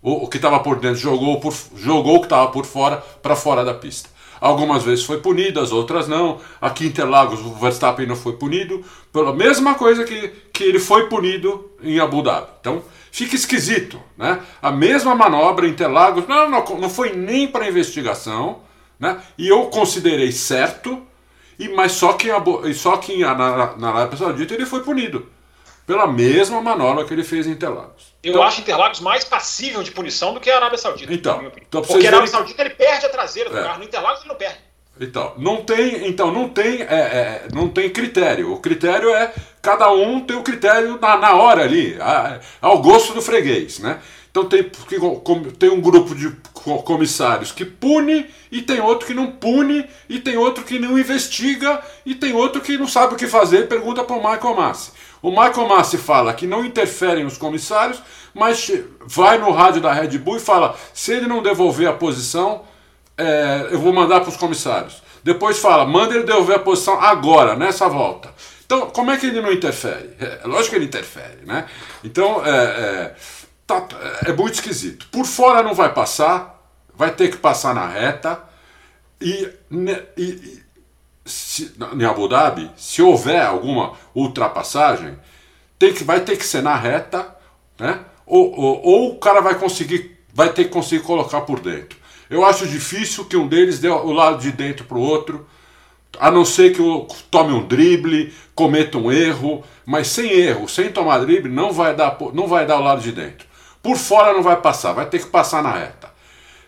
Speaker 2: O, o que estava por dentro jogou, por, jogou o que estava por fora para fora da pista. Algumas vezes foi punido, as outras não. Aqui em Interlagos o Verstappen não foi punido pela mesma coisa que, que ele foi punido em Abu Dhabi. Então fica esquisito, né? A mesma manobra em Interlagos não, não, não foi nem para investigação, né? E eu considerei certo, e mas só que, em, só que na, na, Arábia Saudita ele foi punido pela mesma manobra que ele fez em Interlagos.
Speaker 3: Eu então, acho Interlagos mais passível de punição do que a Arábia Saudita.
Speaker 2: Então, então
Speaker 3: porque a Arábia Saudita ele perde a traseira do é. carro, no Interlagos ele não perde.
Speaker 2: Então, não tem, então não tem, é, é, não tem critério. O critério é cada um tem o critério na, na hora ali, a, ao gosto do freguês, né? Então tem, tem um grupo de comissários que pune e tem outro que não pune e tem outro que não investiga e tem outro que não sabe o que fazer e pergunta para o Michael Massi. O Michael Massi fala que não interferem os comissários, mas vai no rádio da Red Bull e fala: se ele não devolver a posição, é, eu vou mandar para os comissários. Depois fala: manda ele devolver a posição agora, nessa volta. Então, como é que ele não interfere? É, lógico que ele interfere, né? Então, é, é, tá, é muito esquisito. Por fora não vai passar, vai ter que passar na reta. E, e, se, em Abu Dhabi, se houver alguma ultrapassagem, tem que, vai ter que ser na reta, né? Ou, ou, ou, o cara vai conseguir, vai ter que conseguir colocar por dentro. Eu acho difícil que um deles dê o lado de dentro para o outro, a não ser que tome um drible, cometa um erro, mas sem erro, sem tomar drible, não vai dar, não vai dar o lado de dentro. Por fora não vai passar, vai ter que passar na reta.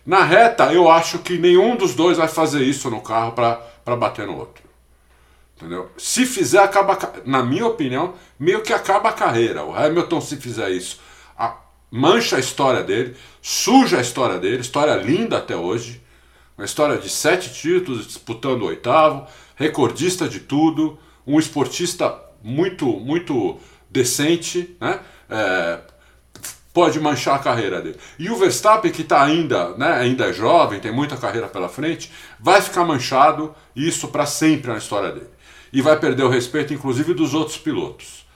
Speaker 2: Na reta, eu acho que nenhum dos dois vai fazer isso no carro para para bater no outro. Entendeu? Se fizer, acaba, na minha opinião, meio que acaba a carreira. O Hamilton, se fizer isso, a, mancha a história dele, suja a história dele, história linda até hoje. Uma história de sete títulos, disputando o oitavo, recordista de tudo, um esportista muito, muito decente, né? É, pode manchar a carreira dele. E o Verstappen, que está ainda, né, ainda é jovem, tem muita carreira pela frente, vai ficar manchado, isso para sempre na história dele. E vai perder o respeito, inclusive, dos outros pilotos,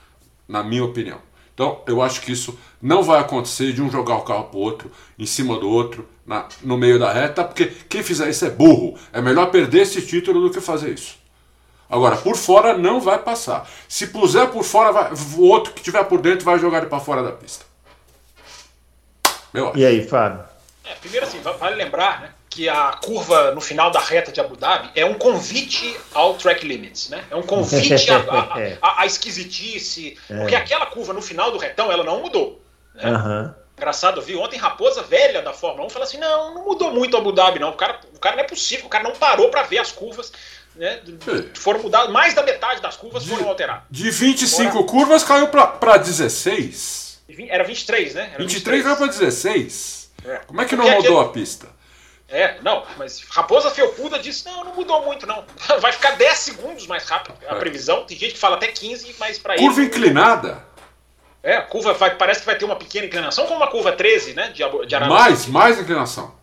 Speaker 2: na minha opinião. Então, eu acho que isso não vai acontecer de um jogar o carro para o outro, em cima do outro, na, no meio da reta, porque quem fizer isso é burro. É melhor perder esse título do que fazer isso. Agora, por fora não vai passar. Se puser por fora, vai, o outro que tiver por dentro vai jogar ele para fora da pista.
Speaker 1: Eu acho. E aí, Fábio?
Speaker 3: É, primeiro, assim, vale lembrar né, que a curva no final da reta de Abu Dhabi é um convite ao track limits, né? É um convite à, [laughs] esquisitice, é. porque aquela curva no final do retão ela não mudou. Né? Uhum. Engraçado, eu vi ontem Raposa velha da Fórmula 1 falou assim: não, não mudou muito Abu Dhabi, não. O cara, o cara não é possível, o cara não parou para ver as curvas. Né? Foram mudadas, mais da metade das curvas
Speaker 2: De-
Speaker 3: foram alteradas.
Speaker 2: De 25 curvas caiu pra 16.
Speaker 3: Era 23, né? Era
Speaker 2: 23 caiu pra 16.
Speaker 3: É.
Speaker 2: Como é que não
Speaker 3: Porque
Speaker 2: mudou
Speaker 3: aquele-
Speaker 2: a pista?
Speaker 3: É, não, mas Raposa Felpuda disse: não, não mudou muito, não. [laughs] Vai ficar 10 segundos mais rápido a
Speaker 2: É.
Speaker 3: previsão. Tem gente que fala até 15, mas para
Speaker 2: Curva
Speaker 3: ele.
Speaker 2: inclinada?
Speaker 3: É, a curva vai, parece que vai ter uma pequena inclinação, como a curva 13, né? De, de
Speaker 2: Mais, mais inclinação.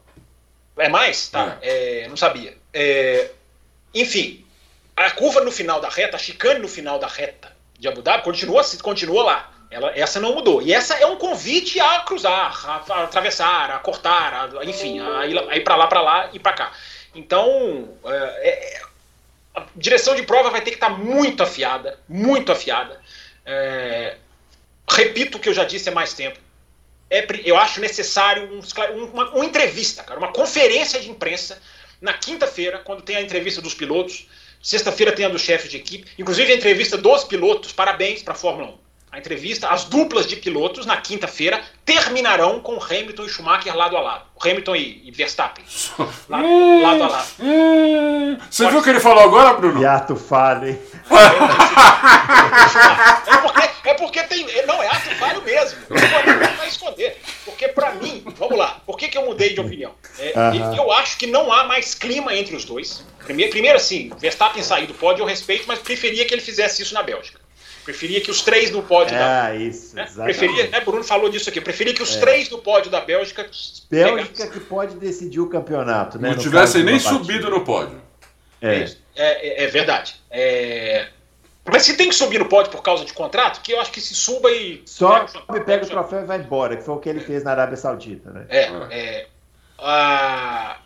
Speaker 3: É mais? Tá. É, não sabia. É, enfim, a curva no final da reta, a chicane no final da reta de Abu Dhabi continua, continua lá. Ela, essa não mudou. E essa é um convite a cruzar, a, a atravessar, a cortar, a- enfim, a ir, ir para lá, para lá e para cá. Então, é, é, a direção de prova vai ter que estar muito afiada, muito afiada. É, repito o que eu já disse há mais tempo é, eu acho necessário um, um- uma, uma entrevista, cara, uma conferência de imprensa na quinta-feira, quando tem a entrevista dos pilotos. Sexta-feira tem a dos chefes de equipe, inclusive a entrevista dos pilotos. Parabéns para a Fórmula 1. A entrevista, as duplas de pilotos na quinta-feira terminarão com Hamilton e Schumacher lado a lado. Hamilton e, e Verstappen. Lá- lado a lado. [laughs]
Speaker 2: Hum, você viu o que ele falou agora, Bruno?
Speaker 1: Beato Fallen.
Speaker 3: É porque, é porque tem. é- Não, é ato falho mesmo. Não vai esconder. Porque, pra mim, vamos lá, por que, que eu mudei de opinião? É. Eu acho que não há mais clima entre os dois. Primeiro, primeiro assim, Verstappen sair do pódio, eu respeito, mas preferia que ele fizesse isso na Bélgica. Preferia que os três no pódio da.
Speaker 1: Ah, isso,
Speaker 3: Né?
Speaker 1: exatamente.
Speaker 3: Preferia, né, Bruno falou disso aqui. Preferia que os três no pódio da Bélgica.
Speaker 1: Bélgica que pode decidir o campeonato, né?
Speaker 2: Não tivessem nem subido no pódio.
Speaker 1: É.
Speaker 3: É, é- é verdade. É, Mas se tem que subir no pódio por causa de contrato, que eu acho que se suba e.
Speaker 1: Só
Speaker 3: É,
Speaker 1: pega o troféu e vai embora, que foi o que ele fez na Arábia Saudita, né?
Speaker 3: É, é. ah,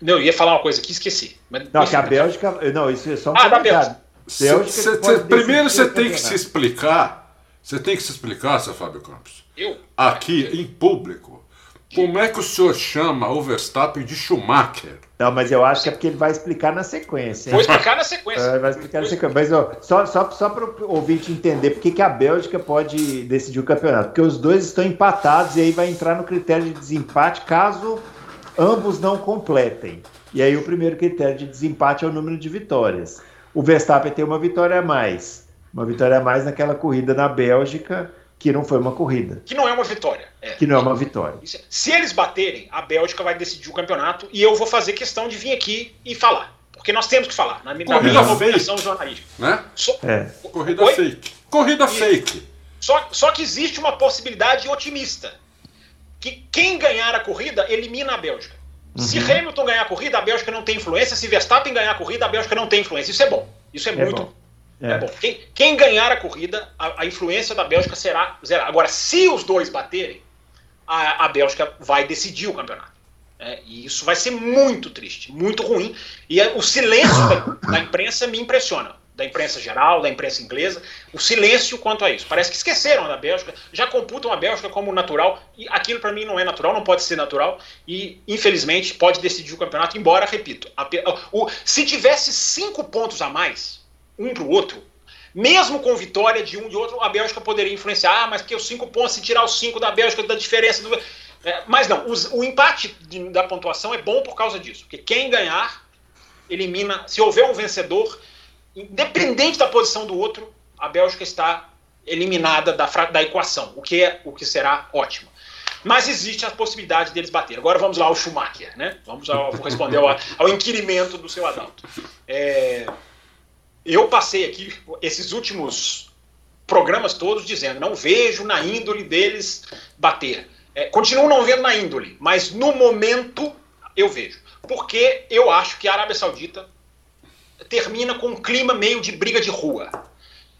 Speaker 3: não, eu ia falar uma coisa aqui, esqueci. Mas,
Speaker 1: Não, que a Bélgica. Não, isso é só um
Speaker 3: Ah, da
Speaker 1: comentário.
Speaker 2: Cê- cê- primeiro você tem que se explicar. Você tem que se explicar, seu Fábio Campos.
Speaker 3: Eu?
Speaker 2: Aqui em público. Como é que o senhor chama o Verstappen de Schumacher?
Speaker 1: Não, mas eu acho que é porque ele vai explicar na sequência.
Speaker 3: Vou explicar na sequência.
Speaker 1: É, vai explicar na sequência. Mas ó, só, só, só para o ouvinte entender por que, que a Bélgica pode decidir o campeonato. Porque os dois estão empatados e aí vai entrar no critério de desempate caso ambos não completem. E aí o primeiro critério de desempate é o número de vitórias. O Verstappen tem uma vitória a mais. Uma vitória a mais naquela corrida na Bélgica, que não foi uma corrida,
Speaker 3: Que não é uma vitória. É.
Speaker 1: que não é uma vitória.
Speaker 3: É- Se eles baterem, a Bélgica vai decidir o campeonato e eu vou fazer questão de vir aqui e falar. Porque nós temos que falar. Na, na
Speaker 2: Corrida
Speaker 3: minha
Speaker 2: fake.
Speaker 3: obrigação jornalística.
Speaker 2: Né?
Speaker 3: Só,
Speaker 1: É.
Speaker 2: Corrida
Speaker 3: Oi?
Speaker 2: fake. Corrida fake.
Speaker 3: só, só que existe uma possibilidade otimista. Que quem ganhar a corrida elimina a Bélgica. Se
Speaker 1: Uhum.
Speaker 3: Hamilton ganhar a corrida, a Bélgica não tem influência. Se Verstappen ganhar a corrida, a Bélgica não tem influência. Isso é bom. Isso é,
Speaker 1: É
Speaker 3: muito
Speaker 1: bom.
Speaker 3: bom.
Speaker 1: É.
Speaker 3: É bom. Quem, quem ganhar a corrida, a, a influência da Bélgica será zero. Agora, se os dois baterem, a, a Bélgica vai decidir o campeonato. É, e isso vai ser muito triste, muito ruim. E é- o silêncio da, da imprensa me impressiona. Da imprensa geral, da imprensa inglesa, o silêncio quanto a isso. Parece que esqueceram da Bélgica, já computam a Bélgica como natural, e aquilo para mim não é natural, não pode ser natural, e infelizmente pode decidir o campeonato, embora, repito, a o- se tivesse cinco pontos a mais, um para o outro, mesmo com vitória de um e outro, a Bélgica poderia influenciar, ah, mas porque os cinco pontos, se tirar os cinco da Bélgica, da diferença do. É, mas não, os- o empate de- da pontuação é bom por causa disso, porque quem ganhar elimina. Se houver um vencedor, independente da posição do outro, a Bélgica está eliminada da, da equação, o que, é, o que será ótimo. Mas existe a possibilidade deles bater. Agora vamos lá ao Schumacher, né? Vamos ao, vou responder ao, ao inquirimento do seu Adalto. É, eu passei aqui esses últimos programas todos dizendo não vejo na índole deles bater. É, continuo não vendo na índole, mas no momento eu vejo. Porque eu acho que a Arábia Saudita termina com um clima meio de briga de rua.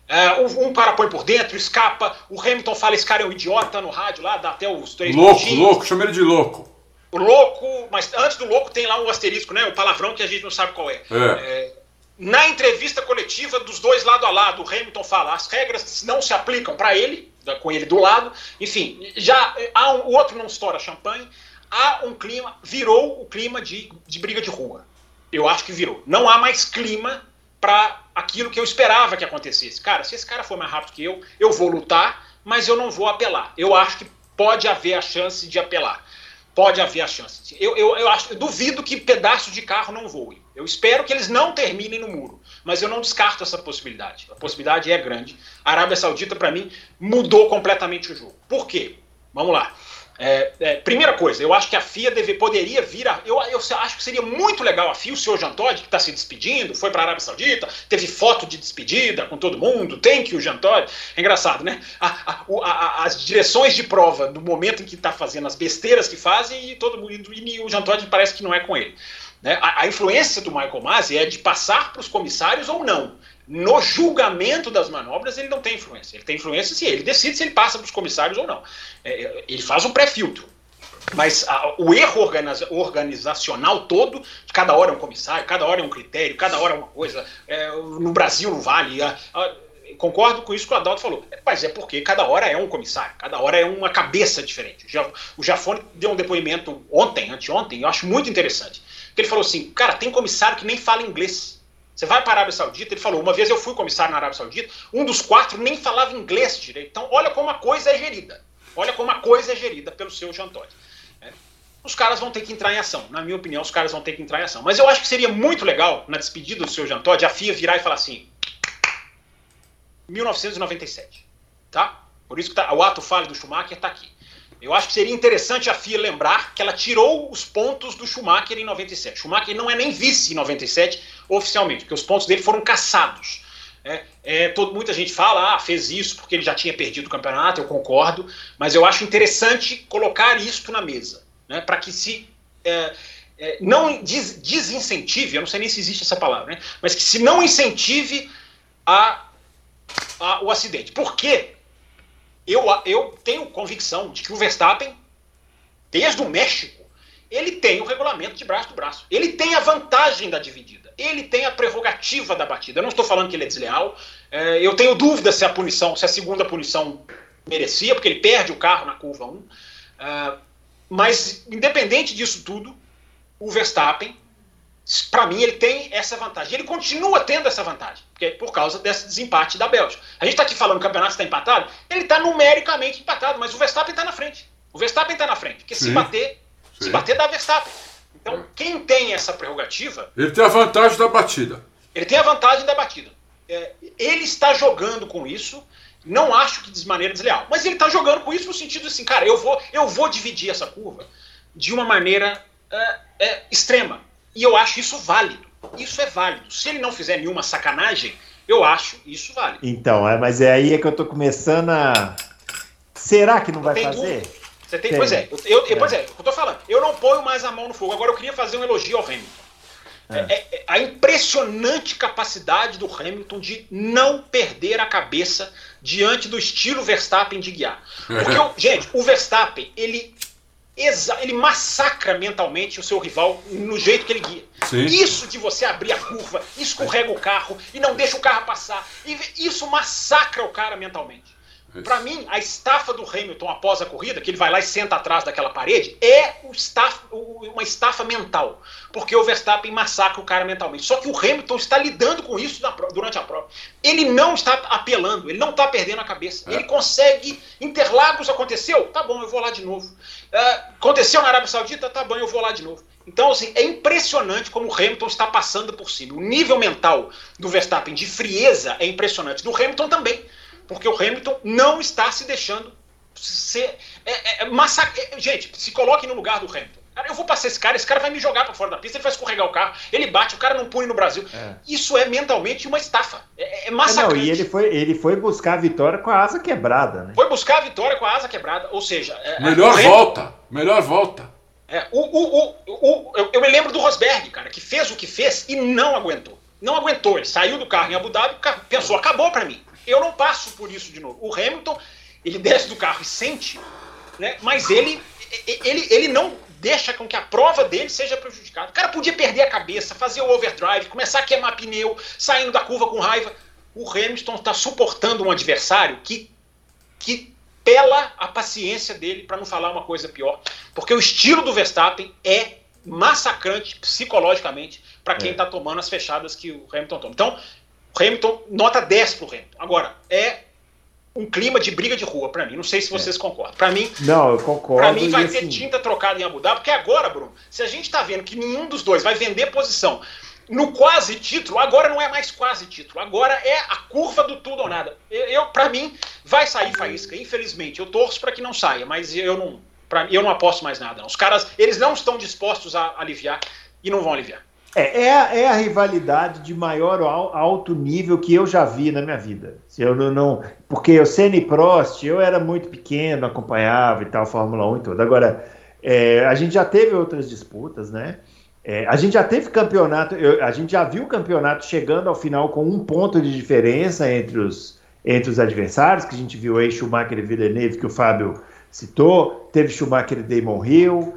Speaker 3: É, um, um cara põe por dentro, escapa, o Hamilton fala esse cara é um idiota no rádio lá, dá até os três
Speaker 2: Louco,
Speaker 3: pontinhos.
Speaker 2: louco, chama ele de louco.
Speaker 3: O louco, mas antes do louco tem lá um asterisco, né? O palavrão que a gente não sabe qual é.
Speaker 2: É.
Speaker 3: É, na entrevista coletiva dos dois lado a lado, o Hamilton fala, as regras não se aplicam para ele, com ele do lado. Enfim, já há um, o outro não estoura champanhe. Há um clima, virou o clima de, de briga de rua. Eu acho que virou. Não há mais clima para aquilo que eu esperava que acontecesse. Cara, se esse cara for mais rápido que eu, eu vou lutar, mas eu não vou apelar. Eu acho que pode haver a chance de apelar. Pode haver a chance. Eu, eu, eu, acho, eu duvido que pedaço de carro não voe. Eu espero que eles não terminem no muro. Mas eu não descarto essa possibilidade. A possibilidade é grande. A Arábia Saudita, para mim, mudou completamente o jogo. Por quê? Vamos lá. É, é, primeira coisa, eu acho que a FIA deve, poderia vir a. Eu, eu acho que seria muito legal a FIA, o senhor Jean Todt, que está se despedindo, foi para a Arábia Saudita, teve foto de despedida com todo mundo, tem que o Jean Todt. É engraçado, né? A, a, a, as direções de prova do momento em que está fazendo as besteiras que fazem e todo mundo. E o Jean Todt parece que não é com ele. Né? A, influência do Michael Masi é de passar para os comissários ou não no julgamento das manobras ele não tem influência. Ele tem influência se ele decide se ele passa para os comissários ou não. É, é, ele faz um pré-filtro. Mas a, o erro organiza, organizacional todo, cada hora é um comissário, cada hora é um critério, cada hora é uma coisa. É, no Brasil não vale. A, concordo com isso que o Adalto falou. Mas é porque cada hora é um comissário, cada hora é uma cabeça diferente. O Jafone deu um depoimento ontem, anteontem, eu acho muito interessante. Que ele falou assim: cara, tem comissário que nem fala inglês. Você vai para a Arábia Saudita, ele falou, uma vez eu fui comissário na Arábia Saudita, um dos quatro nem falava inglês direito. Então, olha como a coisa é gerida. Olha como a coisa é gerida pelo seu Jean Todt. É. Os caras vão ter que entrar em ação. Na minha opinião, os caras vão ter que entrar em ação. Mas eu acho que seria muito legal, na despedida do seu Jean Todt, a FIA virar e falar assim, 1997, tá? Por isso que tá, o ato falho do Schumacher está aqui. Eu acho que seria interessante a FIA lembrar que ela tirou os pontos do Schumacher em 97. Schumacher não é nem vice em 97 oficialmente, porque os pontos dele foram caçados. É, é, todo, muita gente fala, ah, fez isso porque ele já tinha perdido o campeonato, eu concordo, mas eu acho interessante colocar isso na mesa, né, para que se é, é, não des, desincentive, eu não sei nem se existe essa palavra, né, mas que se não incentive a, a, o acidente. Por quê? Eu, eu tenho convicção de que o Verstappen, desde o México, ele tem o regulamento de braço do braço. Ele tem a vantagem da dividida. Ele tem a prerrogativa da batida. Eu não estou falando que ele é desleal. É, eu tenho dúvida se a punição, se a segunda punição merecia, porque ele perde o carro na curva 1. É, mas, independente disso tudo, o Verstappen para mim, ele tem essa vantagem. Ele continua tendo essa vantagem, porque é por causa desse desempate da Bélgica. A gente está aqui falando que o campeonato está empatado, ele está numericamente empatado, mas o Verstappen está na frente. O Verstappen está na frente, porque Sim. se bater, Sim. se bater dá Verstappen. Então, quem tem essa prerrogativa.
Speaker 2: Ele tem a vantagem da batida.
Speaker 3: Ele tem a vantagem da batida. É, ele está jogando com isso, não acho que de maneira desleal, mas ele está jogando com isso no sentido assim, cara, eu vou, eu vou dividir essa curva de uma maneira é, é, extrema e eu acho isso válido. Isso é válido. Se ele não fizer nenhuma sacanagem, eu acho isso válido.
Speaker 1: Então, é, mas é aí é que eu tô começando a. Será que não vai tem fazer?
Speaker 3: Você tem, tem. Pois é, eu, eu, é. pois é, eu tô falando. Eu não ponho mais a mão no fogo. Agora eu queria fazer um elogio ao Hamilton. É. É, é, a impressionante capacidade do Hamilton de não perder a cabeça diante do estilo Verstappen de guiar. [laughs] Porque, gente, o Verstappen, ele ele massacra mentalmente o seu rival no jeito que ele guia. Sim. Isso de você abrir a curva, escorrega o carro e não deixa o carro passar, isso massacra o cara mentalmente. Para mim, a estafa do Hamilton após a corrida, que ele vai lá e senta atrás daquela parede, é uma estafa mental. Porque o Verstappen massacra o cara mentalmente. Só que o Hamilton está lidando com isso durante a prova. Ele não está apelando, ele não está perdendo a cabeça. É. Ele consegue. Interlagos aconteceu? Tá bom, eu vou lá de novo. Uh, aconteceu na Arábia Saudita? Tá bom, eu vou lá de novo. Então, assim, é impressionante como o Hamilton está passando por cima. O nível mental do Verstappen de frieza é impressionante. Do Hamilton também porque o Hamilton não está se deixando ser. É, é, é massacre. É, gente, se coloque no lugar do Hamilton. Cara, eu vou passar esse cara, esse cara vai me jogar para fora da pista, ele vai escorregar o carro, ele bate, o cara não pune no Brasil. É. Isso é mentalmente uma estafa. É, é massacrante.
Speaker 1: não, e ele foi, ele foi buscar a vitória com a asa quebrada, né?
Speaker 3: Foi buscar a vitória com a asa quebrada, ou seja.
Speaker 2: É, melhor Hamilton, volta, melhor volta.
Speaker 3: É, o, o, o, o, eu, eu me lembro do Rosberg, cara, que fez o que fez e não aguentou. Não aguentou, ele saiu do carro em Abu Dhabi, pensou, acabou para mim. Eu não passo por isso de novo. O Hamilton, ele desce do carro e sente, né? mas ele, ele, ele não deixa com que a prova dele seja prejudicada. O cara podia perder a cabeça, fazer o overdrive, começar a queimar pneu, saindo da curva com raiva. O Hamilton está suportando um adversário que, que pela a paciência dele, para não falar uma coisa pior. Porque o estilo do Verstappen é massacrante psicologicamente para quem está é. tomando as fechadas que o Hamilton toma. Então, Hamilton, nota 10 para o Hamilton. Agora, é um clima de briga de rua para mim. Não sei se vocês é. concordam. Para mim,
Speaker 1: não, eu concordo.
Speaker 3: Para mim vai assim... ter tinta trocada em Abu Dhabi, porque agora, Bruno, se a gente está vendo que nenhum dos dois vai vender posição no quase título, agora não é mais quase título, agora é a curva do tudo ou nada. Eu, eu para mim, vai sair faísca. Infelizmente, eu torço para que não saia, mas eu não, pra, eu não aposto mais nada. Não. Os caras, eles não estão dispostos a aliviar e não vão aliviar.
Speaker 1: É, é, a, é a rivalidade de maior alto nível que eu já vi na minha vida. Eu não, não porque o Senna e Prost, eu era muito pequeno, acompanhava e tal, Fórmula 1 e tudo. Agora, é, a gente já teve outras disputas, né? É, a gente já teve campeonato, eu, a gente já viu o campeonato chegando ao final com um ponto de diferença entre os, entre os adversários, que a gente viu aí Schumacher e Villeneuve, que o Fábio citou, teve Schumacher e Damon Hill,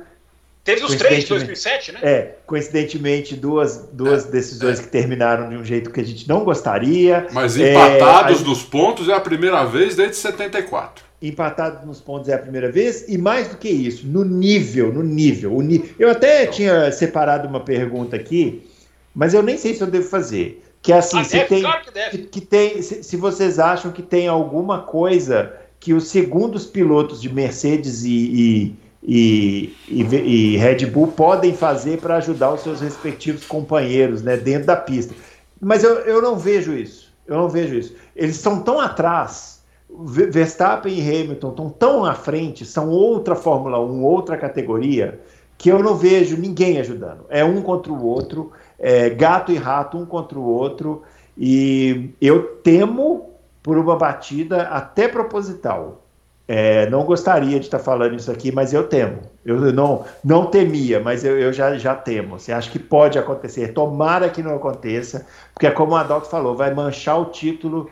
Speaker 3: Teve os três de 2007, né?
Speaker 1: É, coincidentemente, duas, duas é, decisões é. que terminaram de um jeito que a gente não gostaria.
Speaker 2: Mas é, empatados é, nos pontos é a primeira vez desde 74.
Speaker 1: Empatados nos pontos é a primeira vez, e mais do que isso, no nível, no nível. Eu até então. tinha separado uma pergunta aqui, mas eu nem sei se eu devo fazer. Que é assim, ah, se deve, tem, claro que, deve. que, tem se, se vocês acham que tem alguma coisa que os segundos pilotos de Mercedes e, e e, e, e Red Bull podem fazer para ajudar os seus respectivos companheiros né, dentro da pista. Mas eu, eu não vejo isso. Eu não vejo isso. Eles estão tão atrás. Verstappen e Hamilton estão tão à frente, são outra Fórmula 1, outra categoria, que eu não vejo ninguém ajudando. É um contra o outro, é gato e rato um contra o outro, e eu temo por uma batida até proposital. É, não gostaria de estar falando isso aqui, mas eu temo. Eu não, não temia, mas eu, eu já, já temo. Você acha que pode acontecer? Tomara que não aconteça, porque é como a Doc falou, vai manchar o título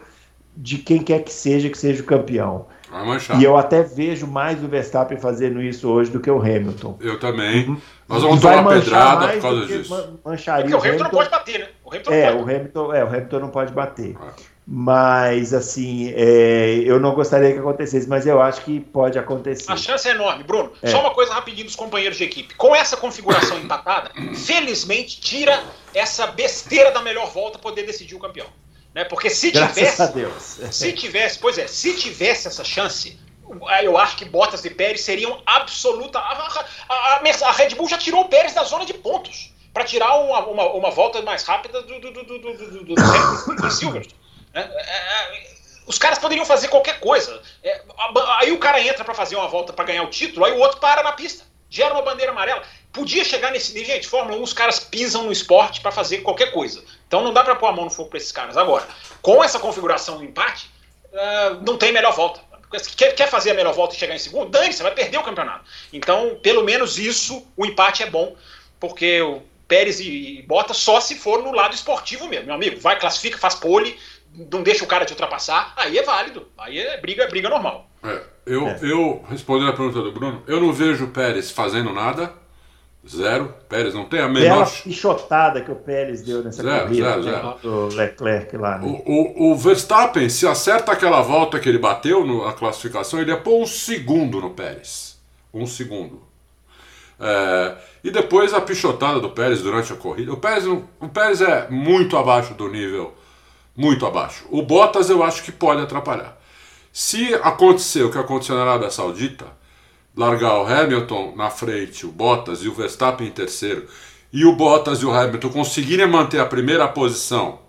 Speaker 1: de quem quer que seja que seja o campeão. Vai manchar. E eu até vejo mais o Verstappen fazendo isso hoje do que o Hamilton.
Speaker 2: Eu também. Uhum. Nós vamos tomar pedrada por causa disso.
Speaker 3: Mancharia porque o Hamilton, Hamilton não pode bater, né?
Speaker 1: O Hamilton é, o Hamilton, é, o Hamilton não pode bater. Ah mas assim, é, eu não gostaria que acontecesse, mas eu acho que pode acontecer.
Speaker 3: A chance é enorme, Bruno. É. Só uma coisa rapidinho dos companheiros de equipe. Com essa configuração empatada, felizmente tira essa besteira da melhor volta poder decidir o campeão. Né? Porque se Graças tivesse. A Deus. Se tivesse, pois é, se tivesse essa chance, eu acho que Bottas e Pérez seriam absoluta. A, a, a Red Bull já tirou o Pérez da zona de pontos para tirar uma, uma, uma, volta mais rápida do, do, do, do, do, do, do, do Silverstone. É, é, é, os caras poderiam fazer qualquer coisa. Aí o cara entra para fazer uma volta para ganhar o título, aí o outro para na pista, gera uma bandeira amarela. Podia chegar nesse nível, gente. Fórmula 1, os caras pisam no esporte para fazer qualquer coisa. Então não dá para pôr a mão no fogo para esses caras. Agora, com essa configuração do empate, não tem melhor volta. Quer, quer fazer a melhor volta e chegar em segundo? Dane, você vai perder o campeonato. Então, pelo menos isso, o empate é bom, porque o Pérez e Bottas só se for no lado esportivo mesmo, meu amigo. Vai, classifica, faz pole, não deixa o cara te ultrapassar, aí é válido. Aí é briga, é briga normal.
Speaker 2: É, eu, é. eu, respondendo a pergunta do Bruno, eu não vejo o Pérez fazendo nada. Zero. Pérez não tem a menor.
Speaker 1: Bela pichotada que o Pérez deu nessa zero, corrida. Zero, zero. Do Leclerc lá. Né?
Speaker 2: O, o, o, Verstappen, se acerta aquela volta que ele bateu na classificação, ele ia pôr um segundo no Pérez. Um segundo. É, e depois a pichotada do Pérez durante a corrida. O Pérez, o Pérez é muito abaixo do nível muito abaixo. O Bottas eu acho que pode atrapalhar. Se acontecer o que aconteceu na Arábia Saudita, largar o Hamilton na frente, o Bottas e o Verstappen em terceiro, e o Bottas e o Hamilton conseguirem manter a primeira posição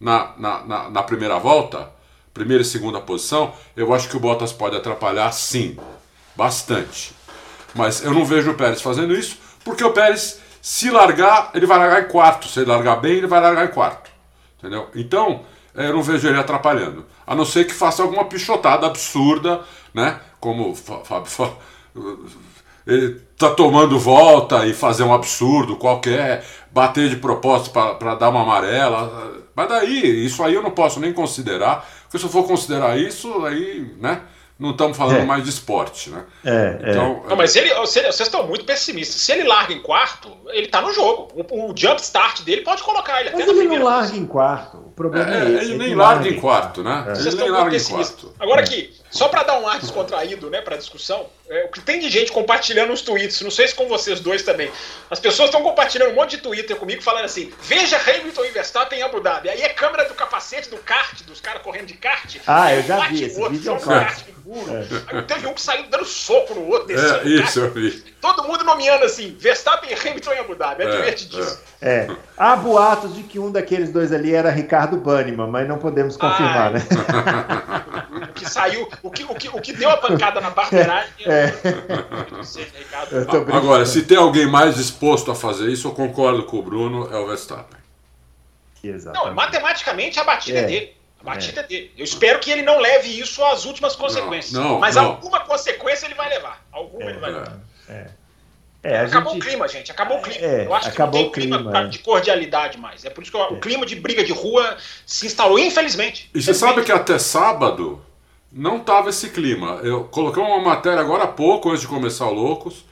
Speaker 2: na, na, na, na primeira volta, primeira e segunda posição, eu acho que o Bottas pode atrapalhar sim, bastante. Mas eu não vejo o Pérez fazendo isso, porque o Pérez, se largar, ele vai largar em quarto. Se ele largar bem, ele vai largar em quarto. Entendeu? Então, é, eu não vejo ele atrapalhando. A não ser que faça alguma pichotada absurda, né? Como Fábio [laughs] ele tá tomando volta e fazer um absurdo qualquer, bater de propósito para dar uma amarela. Mas daí, isso aí eu não posso nem considerar, porque se eu for considerar isso, aí, né? Não estamos falando é. mais de esporte, né?
Speaker 1: É,
Speaker 3: é. então,
Speaker 1: é.
Speaker 3: Não, mas ele, vocês estão muito pessimistas. Se ele larga em quarto, ele está no jogo. O, o, jump start dele pode colocar ele
Speaker 1: mas até ele não larga em quarto. problema é,
Speaker 2: é esse. Ele nem larga em quarto, né?
Speaker 3: É. Vocês estão larga em quarto. Agora aqui, só para dar um ar descontraído, né, para discussão, é, o que tem de gente compartilhando os tweets, não sei se com vocês dois também. As pessoas estão compartilhando um monte de Twitter comigo falando assim: veja Hamilton e Verstappen em Abu Dhabi. Aí é câmera do capacete do kart, dos caras correndo de kart.
Speaker 1: Ah, eu já vi esse vídeo. É um kart
Speaker 3: é. Aí teve um que saiu dando soco no outro,
Speaker 2: descendo. É, isso, eu vi.
Speaker 3: Todo mundo nomeando assim: Verstappen e Hamilton em Abu Dhabi. É, é divertidíssimo.
Speaker 1: É. Há boatos de que um daqueles dois ali era Ricardo Banniman, mas não podemos confirmar, Ai. né? [laughs]
Speaker 3: o que saiu, o que, o, que, o que deu a pancada na barbeiragem é. é.
Speaker 2: Agora, se tem alguém mais disposto a fazer isso, eu concordo com o Bruno, é o Verstappen.
Speaker 3: Exatamente. Não, matematicamente a batida é, é dele. A batida é. é. dele. Eu espero que ele não leve isso às últimas consequências. Não, não, mas não. alguma consequência ele vai levar. Alguma é, ele vai levar. É. É, acabou gente... o clima, gente. Acabou o clima. É, eu acho que não tem clima, clima de cordialidade mais. É por isso que o clima de briga de rua se instalou, infelizmente.
Speaker 2: E você sabe que até sábado não tava esse clima. Eu coloquei uma matéria agora há pouco, antes de começar o Loucos,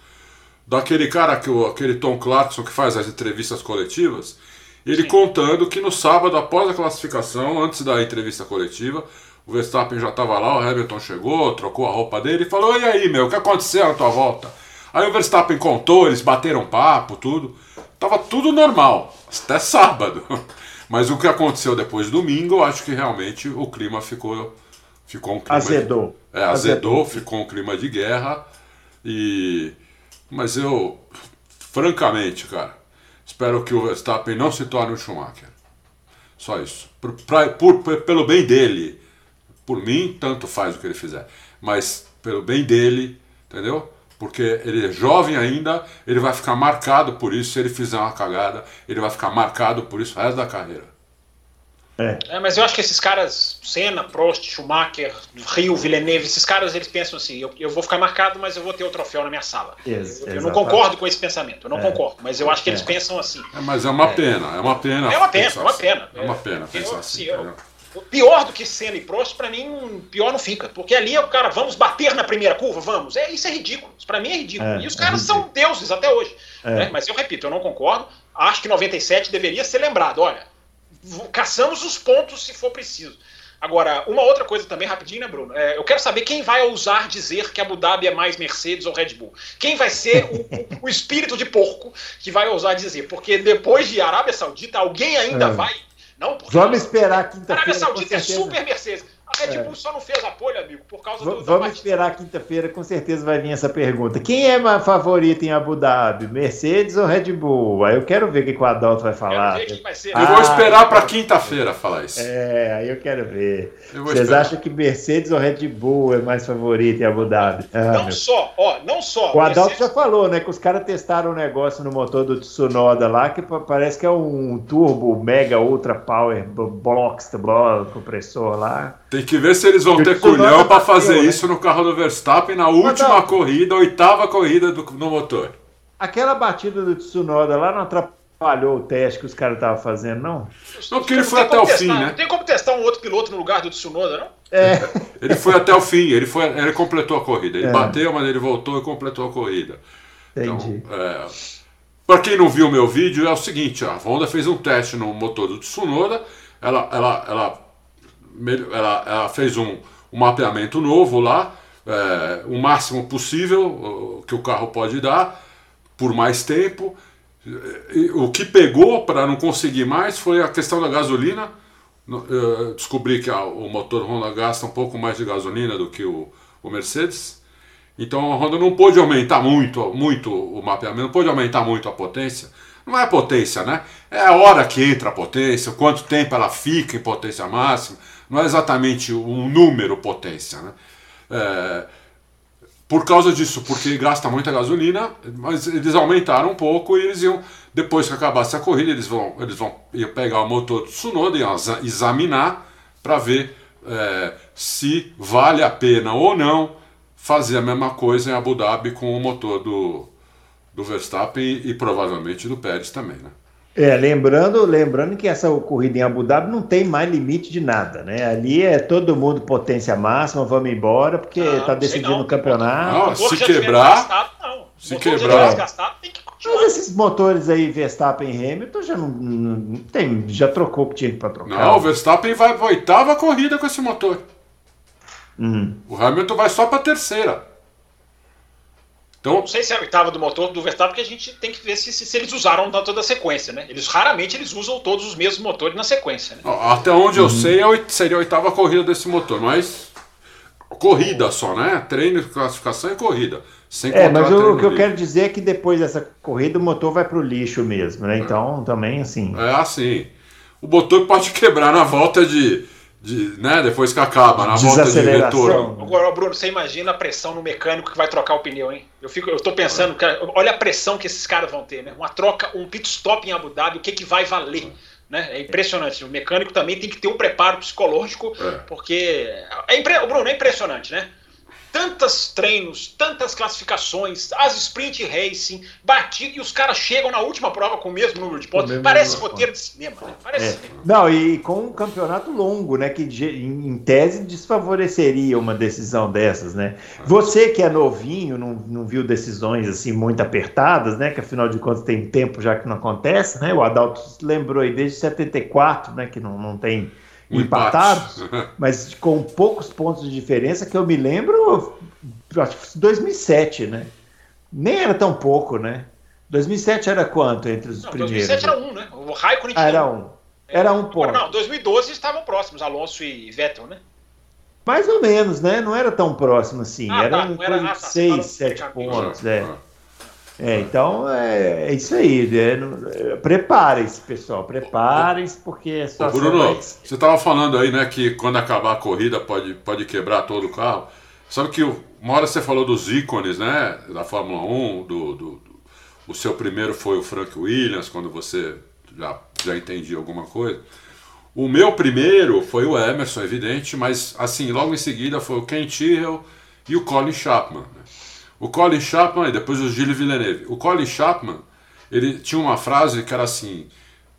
Speaker 2: daquele cara, que, aquele Tom Clarkson que faz as entrevistas coletivas, ele Sim. contando que no sábado, após a classificação, antes da entrevista coletiva, o Verstappen já estava lá, o Hamilton chegou, trocou a roupa dele e falou: E aí, meu, o que aconteceu na tua volta? Aí o Verstappen contou, eles bateram papo, tudo. Tava tudo normal, até sábado. [laughs] Mas o que aconteceu depois domingo, eu acho que realmente o clima ficou ficou um clima
Speaker 1: azedou.
Speaker 2: De, é, azedou, azedou, ficou um clima de guerra e mas eu francamente, cara, espero que o Verstappen não se torne um Schumacher. Só isso. Por, pra, por, pelo bem dele, por mim, tanto faz o que ele fizer, mas pelo bem dele, entendeu? Porque ele é jovem ainda, ele vai ficar marcado por isso. Se ele fizer uma cagada, ele vai ficar marcado por isso o resto da carreira.
Speaker 3: É. é. mas eu acho que esses caras, Senna, Prost, Schumacher, Rio, Villeneuve, esses caras eles pensam assim: eu, eu vou ficar marcado, mas eu vou ter o troféu na minha sala. Ex eu, eu não concordo com esse pensamento, eu não é. concordo, mas eu acho que eles é. pensam assim.
Speaker 2: É, mas é uma é. pena, é uma pena.
Speaker 3: É uma pena, é uma pena.
Speaker 2: É uma pena pensar assim. assim
Speaker 3: pior do que Senna e Prost, para mim, pior não fica. Porque ali é o cara, vamos bater na primeira curva? Vamos. É, isso é ridículo. Isso para mim é ridículo. e os caras são deuses até hoje. Né? Mas eu repito, eu não concordo. Acho que 97 deveria ser lembrado. Olha, caçamos os pontos se for preciso. Agora, uma outra coisa também, rapidinho, né, Bruno? É, eu quero saber quem vai ousar dizer que Abu Dhabi é mais Mercedes ou Red Bull. Quem vai ser o, o, o espírito de porco que vai ousar dizer? Porque depois de Arábia Saudita, alguém ainda é. vai. Não,
Speaker 1: Vamos esperar quinta-feira. Arábia
Speaker 3: Saudita é super Mercedes. A Red Bull é. só não fez apoio, amigo, por causa
Speaker 1: do. Vamos esperar quinta-feira, com certeza vai vir essa pergunta. Quem é mais favorito em Abu Dhabi, Mercedes ou Red Bull? Aí eu quero ver o que o Adalto vai falar.
Speaker 2: Vai ser. Eu vou esperar para quinta-feira falar isso.
Speaker 1: É, aí eu quero ver. Eu Vocês esperar. acham que Mercedes ou Red Bull é mais favorito em Abu Dhabi?
Speaker 3: Ah, não meu... só, ó, não só.
Speaker 1: O Adalto Mercedes... já falou, né, que os caras testaram um negócio no motor do Tsunoda lá que parece que é um turbo mega ultra power box, compressor lá.
Speaker 2: Tem que ver se eles vão ter culhão para fazer né? isso no carro do Verstappen na última corrida, oitava corrida do, no motor.
Speaker 1: Aquela batida do Tsunoda lá não atrapalhou o teste que os caras estavam fazendo, não?
Speaker 2: Não, porque ele foi até o fim, né?
Speaker 3: Não tem como testar um outro piloto no lugar do Tsunoda, não?
Speaker 1: É.
Speaker 2: Ele foi até o fim, ele, foi, ele completou a corrida. Ele é. bateu, mas ele voltou e completou a corrida.
Speaker 1: Entendi.
Speaker 2: Então, é, para quem não viu o meu vídeo, é o seguinte: a Honda fez um teste no motor do Tsunoda, ela, ela, ela ela, ela fez um, um, mapeamento novo lá, é, o máximo possível que o carro pode dar, por mais tempo. O que pegou para não conseguir mais foi a questão da gasolina. Eu descobri que a, o motor Honda gasta um pouco mais de gasolina do que o, o Mercedes. Então a Honda não pôde aumentar muito, muito o mapeamento, não pôde aumentar muito a potência. Não é potência, né? É a hora que entra a potência, quanto tempo ela fica em potência máxima não é exatamente um número potência, né? É, por causa disso, porque gasta muita gasolina, mas eles aumentaram um pouco e eles iam, depois que acabasse a corrida, eles vão, eles vão iam pegar o motor do Tsunoda e examinar para ver é, se vale a pena ou não fazer a mesma coisa em Abu Dhabi com o motor do, do Verstappen e, e provavelmente do Pérez também, né?
Speaker 1: É, lembrando, lembrando que essa corrida em Abu Dhabi não tem mais limite de nada, né? Ali é todo mundo potência máxima, vamos embora, porque está decidindo o campeonato.
Speaker 2: Não, se quebrar, não. se quebrar,
Speaker 3: desgastado, tem que
Speaker 1: Mas esses motores aí, Verstappen e Hamilton, já não, não tem, já trocou o que tinha para trocar.
Speaker 2: Não, o Verstappen vai para oitava corrida com esse motor. Uhum. O Hamilton vai só para terceira.
Speaker 3: Então, não sei se é a oitava do motor do Verstappen, porque a gente tem que ver se, se, se eles usaram toda a sequência, né? Eles raramente eles usam todos os mesmos motores na sequência. Né?
Speaker 2: Até onde uhum. eu sei, é seria a oitava corrida desse motor, mas corrida só, né? Treino, classificação e corrida.
Speaker 1: Sem é, mas o, o que eu quero dizer é que depois dessa corrida o motor vai para o lixo mesmo, né? Então é. também assim.
Speaker 2: É assim. O motor pode quebrar na volta de de, né, depois que acaba, na volta de retorno.
Speaker 3: Agora, Bruno, você imagina a pressão no mecânico que vai trocar o pneu, hein? Eu fico, eu tô pensando, que, olha a pressão que esses caras vão ter, né? Uma troca, um pit stop em Abu Dhabi, o que que vai valer? Né? É impressionante. O mecânico também tem que ter um preparo psicológico, é. porque é impre... Bruno, é impressionante, né? Tantos treinos, tantas classificações, as sprint racing, batido, e os caras chegam na última prova com o mesmo número de pontos. Parece roteiro de cinema, né? Parece
Speaker 1: é. cinema. Não, e com um campeonato longo, né? Que em tese desfavoreceria uma decisão dessas, né? Você que é novinho, não, não viu decisões assim muito apertadas, né? Que afinal de contas tem tempo já que não acontece, né? O Adalto lembrou aí desde 74, né? Que não, não tem empatados, [laughs] mas com poucos pontos de diferença, que eu me lembro, acho que 2007, né? Nem era tão pouco, né? 2007 era quanto entre os não, primeiros? 2007
Speaker 3: era um, né? O Raikkonen
Speaker 1: ah, era um. Era um ponto.
Speaker 3: Não, 2012 estavam próximos, Alonso e Vettel, né?
Speaker 1: Mais ou menos, né? Não era tão próximo assim. Ah, era tá, um coisa de 6, 7 pontos. É. É, então é, é isso aí. Né? Preparem-se, pessoal. Preparem-se, porque é só.
Speaker 2: Bruno, vai... você estava falando aí, né, que quando acabar a corrida pode, pode quebrar todo o carro. Sabe que uma hora você falou dos ícones, né, da Fórmula 1, do, do, do o seu primeiro foi o Frank Williams, quando você já, já entendia alguma coisa. O meu primeiro foi o Emerson, evidente, mas assim, logo em seguida foi o Ken Tyrrell e o Colin Chapman. Né? O Colin Chapman e depois o Gilles Villeneuve. O Colin Chapman, ele tinha uma frase que era assim,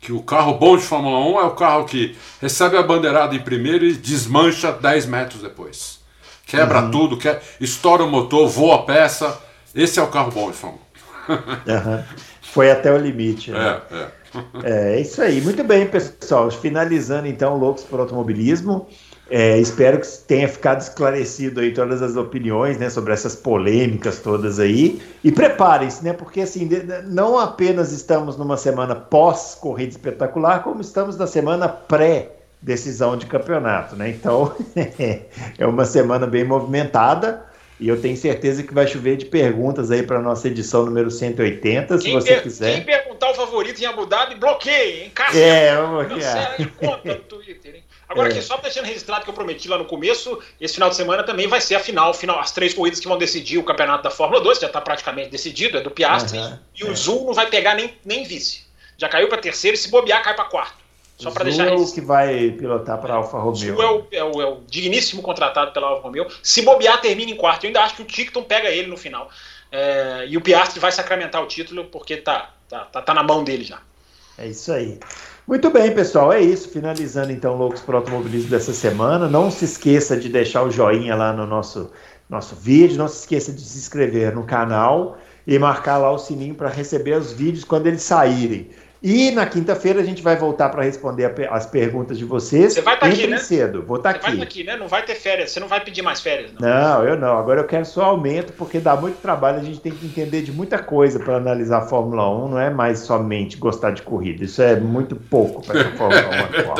Speaker 2: que o carro bom de Fórmula 1 é o carro que recebe a bandeirada em primeiro e desmancha 10 metros depois. Quebra uhum. tudo, quer, estoura o motor, voa a peça. Esse é o carro bom de Fórmula [laughs]
Speaker 1: 1. Uhum. Foi até o limite. Né? É, é. é, isso aí. Muito bem, pessoal. Finalizando então Loucos por Automobilismo. É, espero que tenha ficado esclarecido aí todas as opiniões, né, sobre essas polêmicas todas aí. E preparem-se, né, porque assim, não apenas estamos numa semana pós corrida espetacular, como estamos na semana pré decisão de campeonato, né? Então, [laughs] é uma semana bem movimentada. E eu tenho certeza que vai chover de perguntas aí para nossa edição número 180, quem se você quiser.
Speaker 3: Quem perguntar o favorito em Abu Dhabi, bloqueie, hein?
Speaker 1: Cássio, é, vamos bloquear. de conta
Speaker 3: no Twitter, hein? Agora, é. aqui, só deixando registrado que eu prometi lá no começo, esse final de semana também vai ser a final, final as três corridas que vão decidir o campeonato da Fórmula 2, já está praticamente decidido, é do Piastri, uhum, e o é. Zul não vai pegar nem, nem vice. Já caiu para terceiro e se bobear, cai para quarto.
Speaker 1: Só para deixar é o que vai pilotar para a Alfa Romeo. Zul
Speaker 3: é o, é, o, é o digníssimo contratado pela Alfa Romeo. Se bobear, termina em quarto. Eu ainda acho que o Ticton pega ele no final. É, e o Piastri vai sacramentar o título porque tá, tá, tá, tá na mão dele já.
Speaker 1: É isso aí. Muito bem, pessoal, é isso. Finalizando então Loucos para o Automobilismo dessa semana. Não se esqueça de deixar o joinha lá no nosso, nosso vídeo. Não se esqueça de se inscrever no canal e marcar lá o sininho para receber os vídeos quando eles saírem. E na quinta-feira a gente vai voltar para responder as perguntas de vocês.
Speaker 3: Você vai estar tá aqui, né?
Speaker 1: cedo. Vou estar tá aqui.
Speaker 3: Vai aqui, né? Não vai ter férias. Você não vai pedir mais férias,
Speaker 1: não. Não, eu não. Agora eu quero só aumento, porque dá muito trabalho. A gente tem que entender de muita coisa para analisar a Fórmula 1. Não é mais somente gostar de corrida. Isso é muito pouco para a Fórmula 1 [laughs] atual.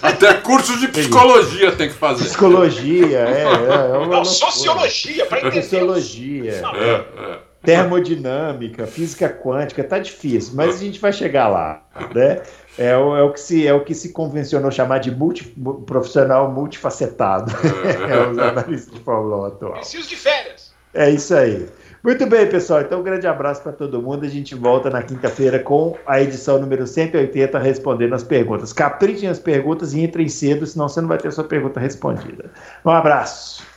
Speaker 2: Até curso de psicologia tem que fazer.
Speaker 1: Psicologia, é. é,
Speaker 3: é não, sociologia, para entender.
Speaker 1: Sociologia. É, é termodinâmica, física quântica, tá difícil, mas a gente vai chegar lá, né? É o, é o, que, se, é o que se convencionou chamar de multi, profissional multifacetado. é [laughs] os analistas de Fórmula 1 atual.
Speaker 3: Preciso de férias.
Speaker 1: É isso aí. Muito bem, pessoal. Então, um grande abraço para todo mundo. A gente volta na quinta-feira com a edição número 180 respondendo as perguntas. Caprichem as perguntas e entrem cedo, senão você não vai ter sua pergunta respondida. Um abraço.